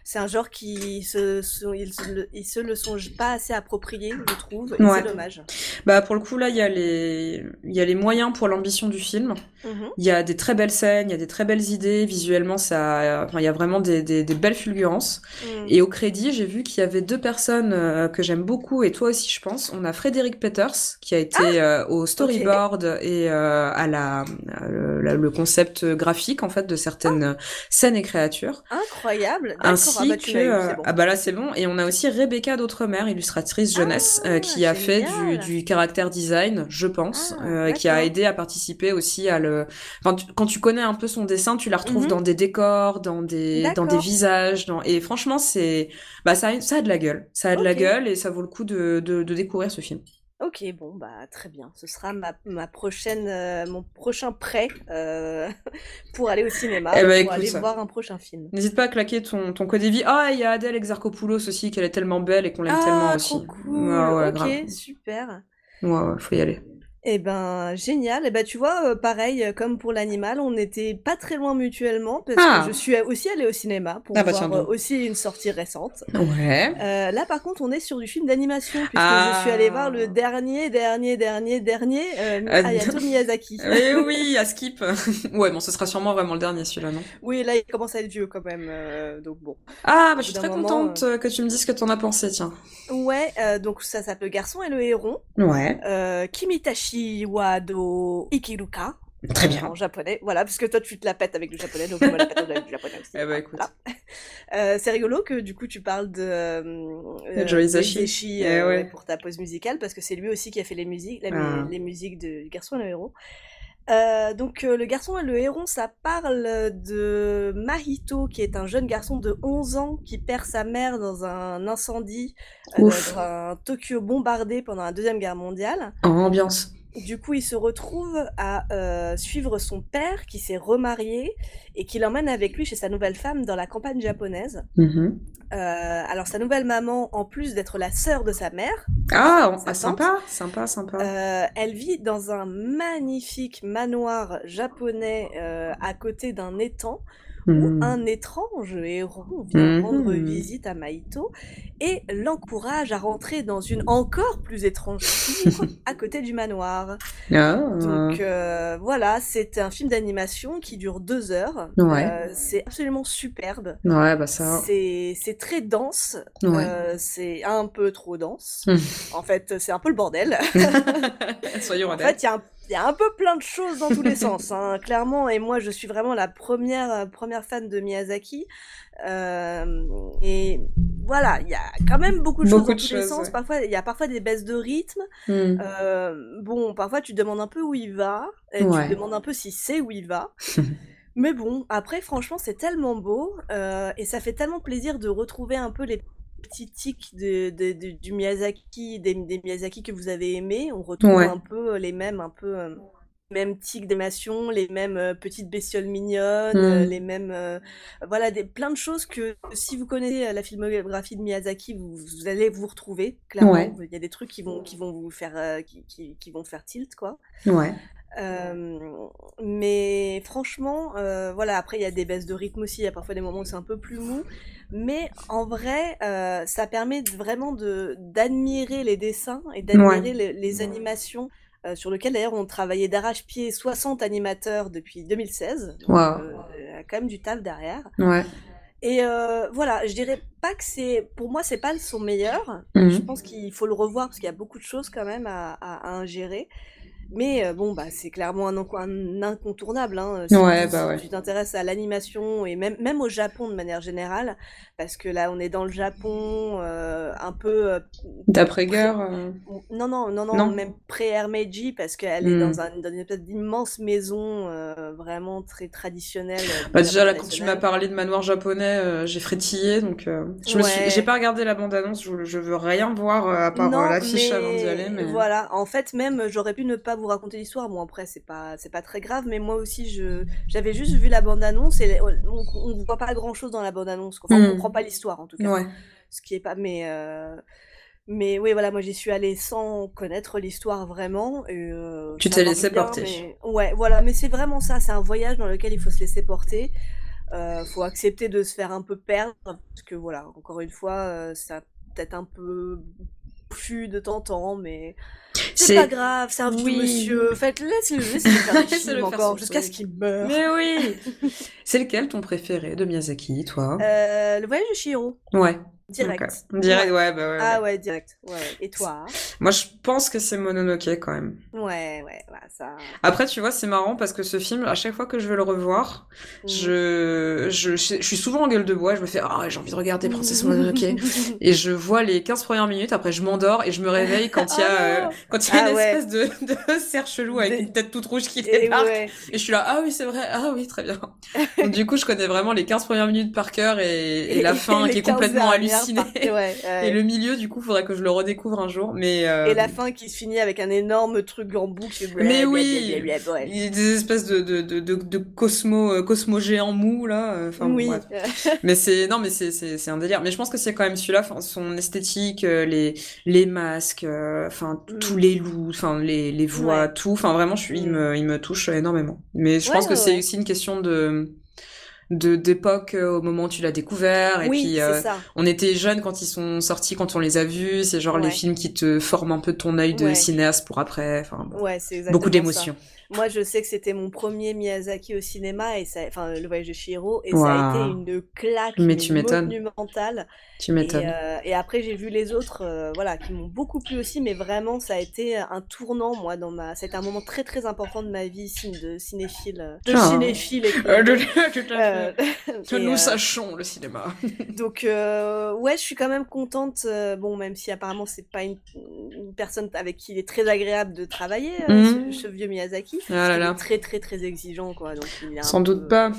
c'est un genre qui se, se- ils, ils se le sont pas assez approprié, je trouve, et Ouais. c'est dommage. Bah pour le coup là, il y a les, il y a les moyens pour l'ambition du film. Mhm. Il y a des très belles scènes, il y a des très belles idées. Visuellement, ça, enfin, il y a vraiment des, des, des belles fulgurances. Mm. Et au crédit, j'ai vu qu'il y avait deux personnes euh, que j'aime beaucoup, et toi aussi, je pense. On a Frédéric Peters, qui a été euh, au storyboard et euh, à la, euh, la- le concept graphique, en fait, de certaines scènes et créatures. Incroyable, Ah bah que... eu, euh, bon. Ah bah là, c'est bon. Et on a aussi Rebecca d'Outremer, illustratrice jeunesse, Ah, euh, qui a fait du, du caractère design, je pense, Ah, euh, qui a aidé à participer aussi à le... Enfin, tu- quand tu connais un peu son dessin, tu la retrouves Mhm. dans des décors, dans des, dans des visages, dans... et franchement, c'est... Bah, ça, a- ça a de la gueule. Ça a de la gueule et ça vaut le coup de, de, de découvrir ce film. Ok, bon, bah très bien. Ce sera ma, ma prochaine, euh, mon prochain prêt euh, pour aller au cinéma, Eh bah, pour écoute, aller ça. voir un prochain film. N'hésite pas à claquer ton, ton code vie. Ah, il y a Adèle Exarchopoulos aussi, qu'elle est tellement belle et qu'on l'aime tellement Ah, aussi. trop cool. Ouais, ouais, ok, grave. super. Ouais, ouais, faut y aller. Eh ben, génial. Eh ben, tu vois, euh, pareil, euh, comme pour l'animal, on n'était pas très loin mutuellement parce Ah. que je suis aussi allée au cinéma pour Ah bah voir euh, aussi une sortie récente. Ouais. Euh, là, par contre, on est sur du film d'animation puisque Ah. je suis allée voir le dernier, dernier, dernier, dernier euh, Ah, Hayato Miyazaki. Eh oui, à skip. ouais, bon, ce sera sûrement vraiment le dernier celui-là, non? Oui, là, il commence à être vieux quand même, donc bon. Ah, bah, je suis très moment, contente que tu me dises ce que t'en as pensé, tiens. Ouais, donc ça s'appelle Le Garçon et le Héron. Ouais. Kimitashi Wado Ikiruka. Très bien. En japonais, voilà, parce que toi tu te la pètes avec le japonais, donc je me la pète avec le japonais aussi. Eh bah, écoute. Voilà. Euh, c'est rigolo que du coup tu parles de euh, Joe de Hisaishi. Hisaishi, Eh euh, ouais. pour ta pause musicale, parce que c'est lui aussi qui a fait les musiques, la Ah. les musiques de du Garçon et le Héron. Euh, donc euh, le garçon et le héron, ça parle de Mahito, qui est un jeune garçon de 11 ans qui perd sa mère dans un incendie euh, dans un Tokyo bombardé pendant la Deuxième Guerre mondiale. En ambiance. Du coup, il se retrouve à euh, suivre son père qui s'est remarié et qui l'emmène avec lui chez sa nouvelle femme dans la campagne japonaise. Mhm. Euh, alors sa nouvelle maman, en plus d'être la sœur de sa mère, Ah, ah, sympa, sympa, sympa. euh, elle vit dans un magnifique manoir japonais à côté d'un étang où Mhm. un étrange héron vient Mhm. rendre visite à Maito et l'encourage à rentrer dans une encore plus étrange cour à côté du manoir. Ah. Donc euh, voilà, c'est un film d'animation qui dure deux heures. Ouais. Euh, c'est absolument superbe. Ouais, bah ça. C'est très dense. Ouais. Euh, c'est un peu trop dense. Hmm. En fait, c'est un peu le bordel. Soyons en honnêtes. fait, il y, a un- il y a un peu plein de choses dans tous les sens, hein, clairement. Et moi, je suis vraiment la première, euh, première fan de Miyazaki. Euh, et voilà, il y a quand même beaucoup de Beaucoup choses dans de tous les sens. ouais. Parfois, il y a parfois des baisses de rythme. Mhm. Euh, bon, parfois tu demandes un peu où il va, et Ouais. tu demandes un peu si c'est où il va. Mais bon, après, franchement, c'est tellement beau, euh, et ça fait tellement plaisir de retrouver un peu les petits tics de, de- de- du Miyazaki, des, des Miyazaki que vous avez aimés. On retrouve Ouais. un peu les mêmes, un peu, euh, les mêmes tics d'animation, les mêmes euh, petites bestioles mignonnes, Mm. euh, les mêmes, euh, voilà, des, plein de choses que si vous connaissez euh, la filmographie de Miyazaki, vous, vous allez vous retrouver, clairement. Ouais. Il y a des trucs qui vont, qui vont vous faire, euh, qui, qui, qui vont faire tilt, quoi. Ouais. Euh, mais franchement, euh, voilà, après il y a des baisses de rythme aussi, il y a parfois des moments où c'est un peu plus mou, mais en vrai, euh, ça permet vraiment de d'admirer les dessins et d'admirer les, les animations sur lesquelles d'ailleurs on travaillait d'arrache-pied 60 animateurs depuis 2016, donc Waouh. euh, il y a quand même du taf derrière. Ouais. Et euh, voilà, je dirais pas que c'est, pour moi c'est pas son meilleur, je Mhm. pense qu'il faut le revoir parce qu'il y a beaucoup de choses quand même à, à, à ingérer. Mais euh, bon, bah, c'est clairement un, inco- un incontournable. Hein, si, Ouais, si bah ouais. tu t'intéresses à l'animation et même, même au Japon de manière générale, parce que là, on est dans le Japon euh, un peu. euh, D'après-guerre. euh, non, non, non, non, Non. même pré-Air Meiji, parce qu'elle est Hmm. dans, un, dans une espèce d'immense maison euh, vraiment très traditionnelle. euh, Bah déjà là quand tu m'as parlé de manoir japonais, euh, j'ai frétillé donc euh, je me suis Ouais. j'ai pas regardé la bande annonce, je, je veux rien voir euh, à part euh, l'affiche mais avant d'y aller mais voilà. En fait, même j'aurais pu ne pas vous raconter l'histoire. Bon, après, c'est pas, c'est pas très grave. Mais moi aussi, je, j'avais juste vu la bande annonce et on, on voit pas grand chose dans la bande annonce. Enfin, on Hmm. comprend pas l'histoire en tout cas. ouais. Ce qui est pas, mais, euh, mais oui, voilà. Moi, j'y suis allée sans connaître l'histoire vraiment. Et, euh, Tu t'es laissé bien, porter. mais- Ouais, voilà. Mais c'est vraiment ça. C'est un voyage dans lequel il faut se laisser porter. Euh, faut accepter de se faire un peu perdre parce que voilà, encore une fois, euh, ça peut-être un peu plus de temps en temps, mais c'est pas grave, c'est un Oui. monsieur. Faites, laissez-le, films faire encore jusqu'à ce qu'il meure. Mais oui. C'est lequel ton préféré de Miyazaki, toi? Euh, le voyage de Chihiro, Ouais. Direct. Direct, Ouais. ouais, bah ouais. Ah ouais. direct. Ouais. Et toi? Moi, je pense que c'est Mononoke quand même. Ouais, ouais, voilà, ça. Après, tu vois, c'est marrant parce que ce film, à chaque fois que je vais le revoir, Mm. je, je, je suis souvent en gueule de bois. Je me fais, ah, j'ai envie de regarder Princesse Mononoke. Et je vois les 15 premières minutes, après je m'endors et je me réveille quand il y a, Ah euh, quand il y a Ah une ouais. espèce de, de cerf chelou avec une tête toute rouge qui Et débarque. ouais. Et je suis là, ah oui, c'est vrai, ah oui, très bien. Donc, du coup, je connais vraiment les 15 premières minutes par cœur et, et la fin qui est 15 complètement dernières ouais, ouais. Et le milieu, du coup, faudrait que je le redécouvre un jour. Mais, euh, Et la fin qui se finit avec un énorme truc en boucle. Mais oui. il y a des espèces de, de, de, de, de cosmo, euh, cosmo géants mous, là. euh, bon, oui. Mais c'est non, mais c'est c'est c'est un délire. Mais je pense que c'est quand même celui-là, son esthétique, euh, les les masques, enfin Mm. tous les loups, enfin les les voix, tout. Enfin vraiment, je suis, il Mm. me il me touche énormément. Mais je pense que c'est aussi une question de de d'époque euh, au moment où tu l'as découvert et oui, puis euh, ça. on était jeunes quand ils sont sortis quand on les a vus c'est genre les films qui te forment un peu ton œil de Ouais. cinéaste pour après enfin bon. Beaucoup d'émotions Moi, je sais que c'était mon premier Miyazaki au cinéma, et ça, enfin, le voyage de Chihiro, et ça a été une claque Mais tu monumentale. tu Et, m'étonnes euh, et après, j'ai vu les autres, euh, voilà, qui m'ont beaucoup plu aussi, mais vraiment, ça a été un tournant, moi, dans ma, c'était un moment très très important de ma vie, de cinéphile, euh, de Ah. cinéphile. À Euh, que et, nous sachons le cinéma donc ouais, je suis quand même contente. bon, même si apparemment c'est pas une, une personne avec qui il est très agréable de travailler, Mhm. ce, ce vieux Miyazaki. Ah là est très très très exigeant quoi. Donc il Sans peu, doute pas. euh,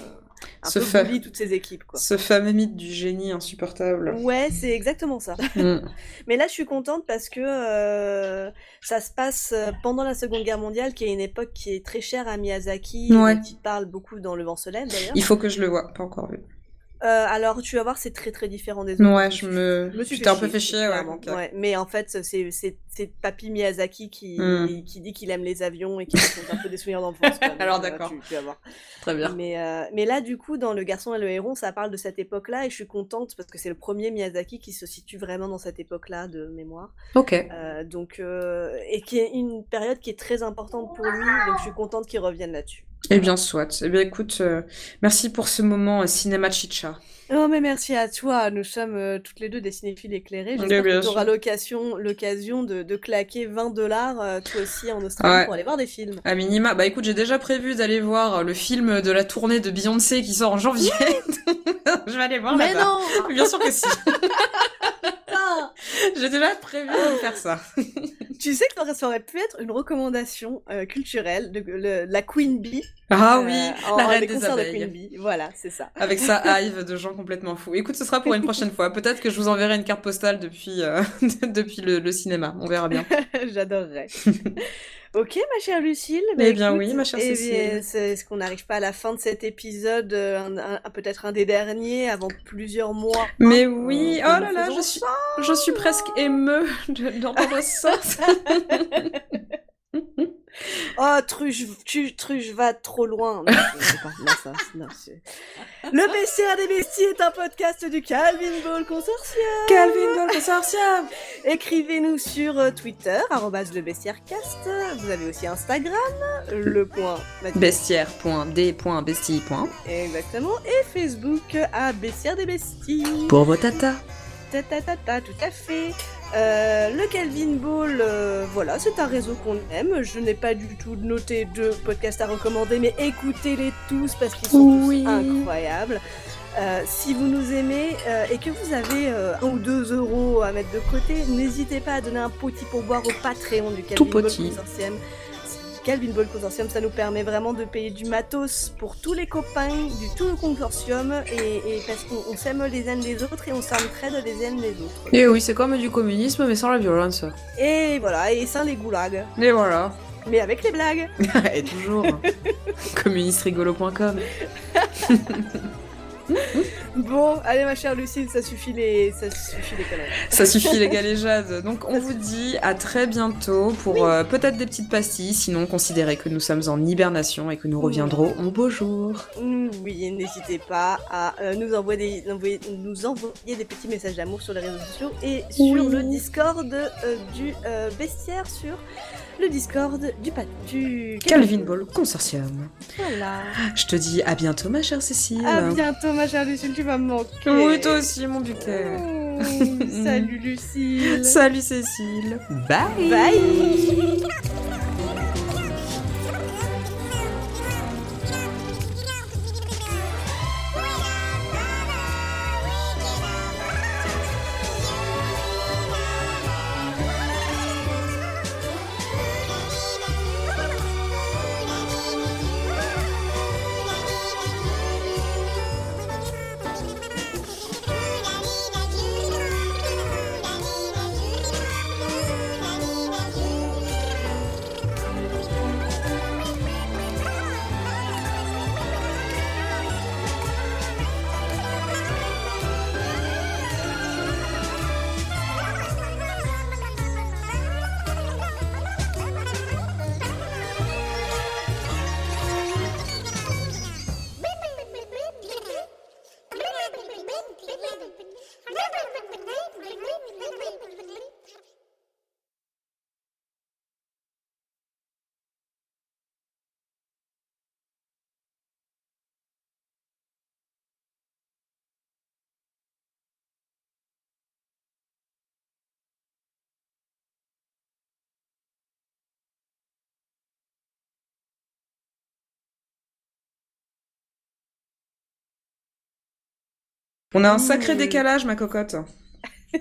un Ce peu bully toutes ses équipes quoi. ce fameux mythe du génie insupportable Ouais, c'est exactement ça. Mm. Mais là, je suis contente parce que euh, ça se passe euh, pendant la Seconde Guerre mondiale, qui est une époque qui est très chère à Miyazaki, Ouais. il parle beaucoup dans Le Vent se lève d'ailleurs. il faut que je le vois pas encore vu Euh, alors, tu vas voir, c'est très très différent des autres. ouais je me me suis un peu fait chier ouais, donc, Ouais, mais en fait, c'est c'est c'est Papy Miyazaki qui Hmm. qui dit qu'il aime les avions et qui raconte un peu des souvenirs d'enfance. Alors, euh, d'accord. Tu, tu vas voir. très bien Mais euh, mais là, du coup, dans Le Garçon et le Héron, ça parle de cette époque-là et je suis contente parce que c'est le premier Miyazaki qui se situe vraiment dans cette époque-là de mémoire. ok Euh, donc euh, et qui est une période qui est très importante pour lui. Donc je suis contente qu'il revienne là-dessus. Eh bien, soit. Eh bien, écoute, euh, merci pour ce moment euh, cinéma chicha. Oh mais merci à toi, nous sommes euh, toutes les deux des cinéphiles éclairés. J'espère que tu auras l'occasion, l'occasion de, de claquer 20 dollars toi aussi en Australie Ouais. pour aller voir des films. À minima, bah écoute, j'ai déjà prévu d'aller voir le film de la tournée de Beyoncé qui sort en janvier. je vais aller voir mais là-bas. non Bien sûr que si. putain J'ai déjà prévu de faire ça. Tu sais que ça aurait- pu être une recommandation euh, culturelle de, le- la Queen Bee. Ah euh, oui, en- la reine des des concerts de abeilles. Queen Bee. Voilà, c'est ça. Avec sa hive de gens complètement fous. Écoute, ce sera pour une prochaine fois. Peut-être que je vous enverrai une carte postale depuis, euh, depuis le, le cinéma. On verra bien. J'adorerais. Ok, ma chère Lucille. Eh bien oui, ma chère eh Cécile. c'est- Est-ce qu'on n'arrive pas à la fin de cet épisode, euh, un- un- peut-être un des derniers, avant plusieurs mois Mais hein, oui, euh, oh là là, je suis, je suis presque émeu de- d'entendre ça. Oh, Truche, tu, Truche va trop loin. Non, c'est pas, non, ça, non, c'est- le bestiaire des besties est un podcast du Calvin Ball Consortium. Calvin Ball Consortium Écrivez-nous sur euh, Twitter, arrobase le bestiairecast. Vous avez aussi Instagram, le point. Bestiaire.d.bestie. Exactement. Et Facebook à Bestiaire des besties. Pour vos tatas. Ta, ta, ta, ta, tout à fait. Euh, le Calvin Ball, euh, voilà, c'est un réseau qu'on aime. Je n'ai pas du tout noté de podcasts à recommander, mais écoutez-les tous parce qu'ils sont Oui. tous incroyables. Euh, si vous nous aimez euh, et que vous avez euh, un ou deux euros à mettre de côté, n'hésitez pas à donner un petit pourboire au Patreon du Tout Calvin Ball petit. Consortium. Calvin Ball Consortium, ça nous permet vraiment de payer du matos pour tous les copains du tout le consortium et, et parce qu'on on s'aime les uns les autres et on s'entraide les uns les autres. Et oui, c'est comme du communisme, mais sans la violence. Et voilà, et sans les goulags. Et voilà. Mais avec les blagues. Et toujours. Communistrigolo.com. Bon, allez ma chère Lucille, ça suffit les, ça suffit les conneries. Ça suffit les galéjades. Donc on vous dit à très bientôt pour euh, peut-être des petites pastilles, sinon considérez que nous sommes en hibernation et que nous reviendrons en beau jour. Oui, n'hésitez pas à euh, nous, envoyer des, envoyer- nous envoyer des petits messages d'amour sur les réseaux sociaux et sur Oui. le Discord euh, du bestiaire, sur le Discord du, pat- du Calvin Ball Consortium. Voilà. Je te dis à bientôt ma chère Cécile. À bientôt ma chère Lucille, tu vas me manquer. Oui, toi aussi mon buquet. Oh, salut Lucille. Salut Cécile. Bye. Bye. On a un sacré Mmh. décalage ma cocotte.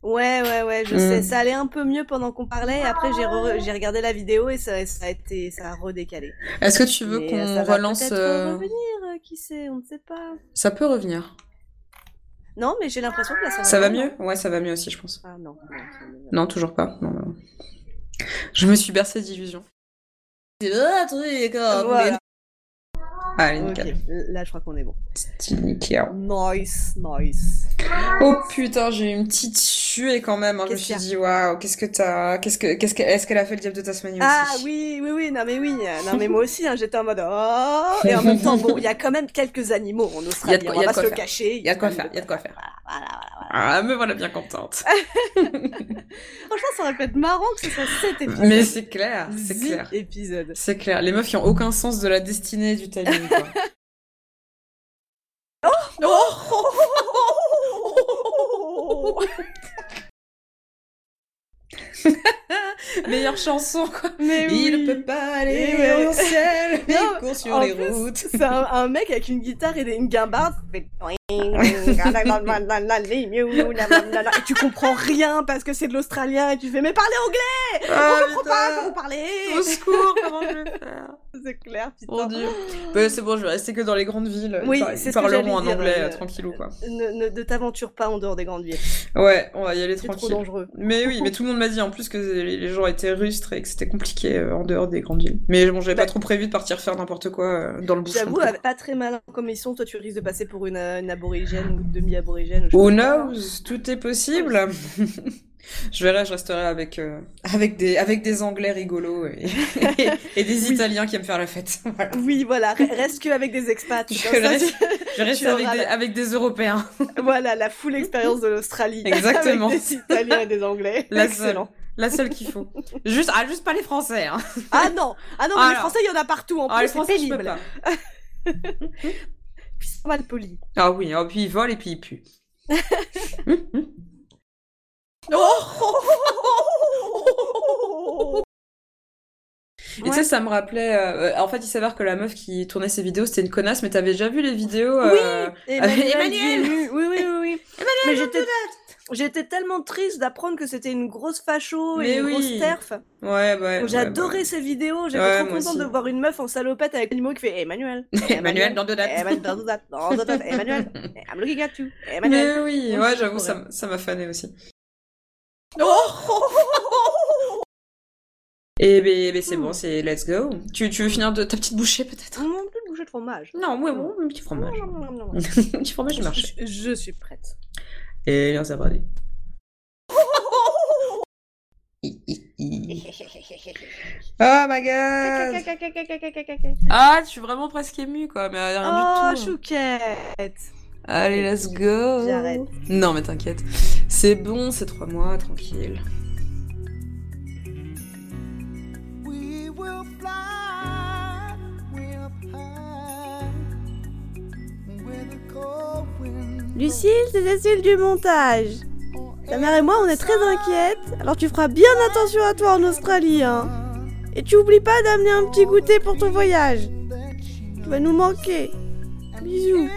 Ouais, ouais, ouais, je Mm. sais. Ça allait un peu mieux pendant qu'on parlait. et Après, j'ai re- j'ai regardé la vidéo et ça, ça a été, ça a redécalé. Est-ce que tu veux euh, qu'on ça relance peut-être euh, revenir, euh, qui sait, on ne sait pas. Ça peut revenir. Non, mais j'ai l'impression que là, ça va. Ça va mieux? Ouais, ça va mieux aussi, je pense. Ah non. non, ça toujours pas. Non, non. Je me suis bercée d'illusions. C'est le truc, Voilà. Ok, nickel. là, je crois qu'on est bon. Nickel. Nice, nice. Oh putain, j'ai eu une petite suée quand même. hein. Je me suis dit, waouh, qu'est-ce que t'as. Qu'est-ce que. Qu'est-ce que. Est-ce qu'elle a fait le diable de Tasmanie Ah aussi oui, oui, oui, non mais oui, non mais moi aussi, hein, j'étais en mode oh, et en même temps, bon, il y a quand même quelques animaux en Australie, Il y a de quoi- on va pas se le cacher. Il y a de quoi faire, il y a de quoi faire. Voilà, voilà, voilà. Ah, me voilà bien contente. Franchement, ça aurait pu être marrant que ce soit cet épisode. Mais c'est clair, c'est clair. épisode. C'est clair. Les meufs qui ont aucun sens de la destinée du timing, quoi. Oh Meilleure chanson, quoi. Mais Il peut pas aller Eh au ciel, mais il court sur les routes. C'est un, un mec avec une guitare et une guimbarde. Et tu comprends rien parce que c'est de l'australien et tu fais mais parlez anglais Ah, Je comprends pas comment parler Au secours, comment je vais faire? C'est clair, putain. Mon dieu. Bah, c'est bon, je vais rester que dans les grandes villes. Oui, Ils c'est ils parleront en anglais, euh, euh, tranquillou, quoi. Ne, ne, ne t'aventure pas en dehors des grandes villes. Ouais, on va y aller C'est trop tranquille. dangereux. Mais oui, mais tout le monde m'a dit en plus que les gens étaient rustres et que c'était compliqué euh, en dehors des grandes villes. Mais bon, j'avais Bah- pas trop prévu de partir faire n'importe quoi euh, dans le bush. J'avoue, pas très malin comme mission, toi tu risques de passer pour une, euh, une aborigène ou demi-aborigène. Who pas. knows? Tout est possible. Je verrai, je resterai avec, euh, avec, des, avec des Anglais rigolos et, et, des Oui. Italiens qui aiment faire la fête. Voilà. Oui, voilà, re- reste que avec des expats. Je ça, reste- Je reste Tu avec des, la- avec des Européens. Voilà, la full expérience de l'Australie. Exactement. Avec des Italiens et des Anglais. La Excellent. La seule qu'il faut. Juste, ah, juste pas les Français. Hein. Ah non, ah non, mais Alors. les Français, il y en a partout en Ah, plus, les Français, je peux pas. Puis mal. Ah oui, et puis ils volent et puis ils puent. Et tu sais, ça me rappelait. euh, en fait, il s'avère que la meuf qui tournait ses vidéos, c'était une connasse, mais t'avais déjà vu les vidéos euh, Oui, Emmanuel, Emmanuel Guillu. Oui, oui, oui, oui. mais j'étais, j'étais tellement triste d'apprendre que c'était une grosse facho et une oui. grosse terf. Ouais. J'ai ouais, adoré ouais. ces vidéos. J'étais Ouais, trop contente de voir une meuf en salopette avec animaux qui fait Emmanuel. Emmanuel dans deux dates. Emmanuel dans deux dates. Emmanuel. I'm looking at you. Emmanuel. Mais oui, Ouais, j'avoue, ça, m'a fané aussi. Et ben, ben, c'est Hmm. bon, c'est let's go. Tu, tu veux finir de ta petite bouchée peut-être? Mon petite bouchée de fromage. Non, moi, bon, un petit fromage. Non, non, non, un petit fromage du marché. Je, je suis prête. Et là, ça va aller. Hi, hi, hi. Oh my god Ah, je suis vraiment presque émue quoi, mais rien Oh, du tout. chouquette. Allez, let's go J'arrête. Non, mais t'inquiète. C'est bon, c'est trois mois, tranquille. Lucille, c'est Cécile du montage. Ta mère et moi, on est très inquiètes, alors tu feras bien attention à toi en Australie, hein. Et tu oublies pas d'amener un petit goûter pour ton voyage. Tu vas nous manquer. Bisous.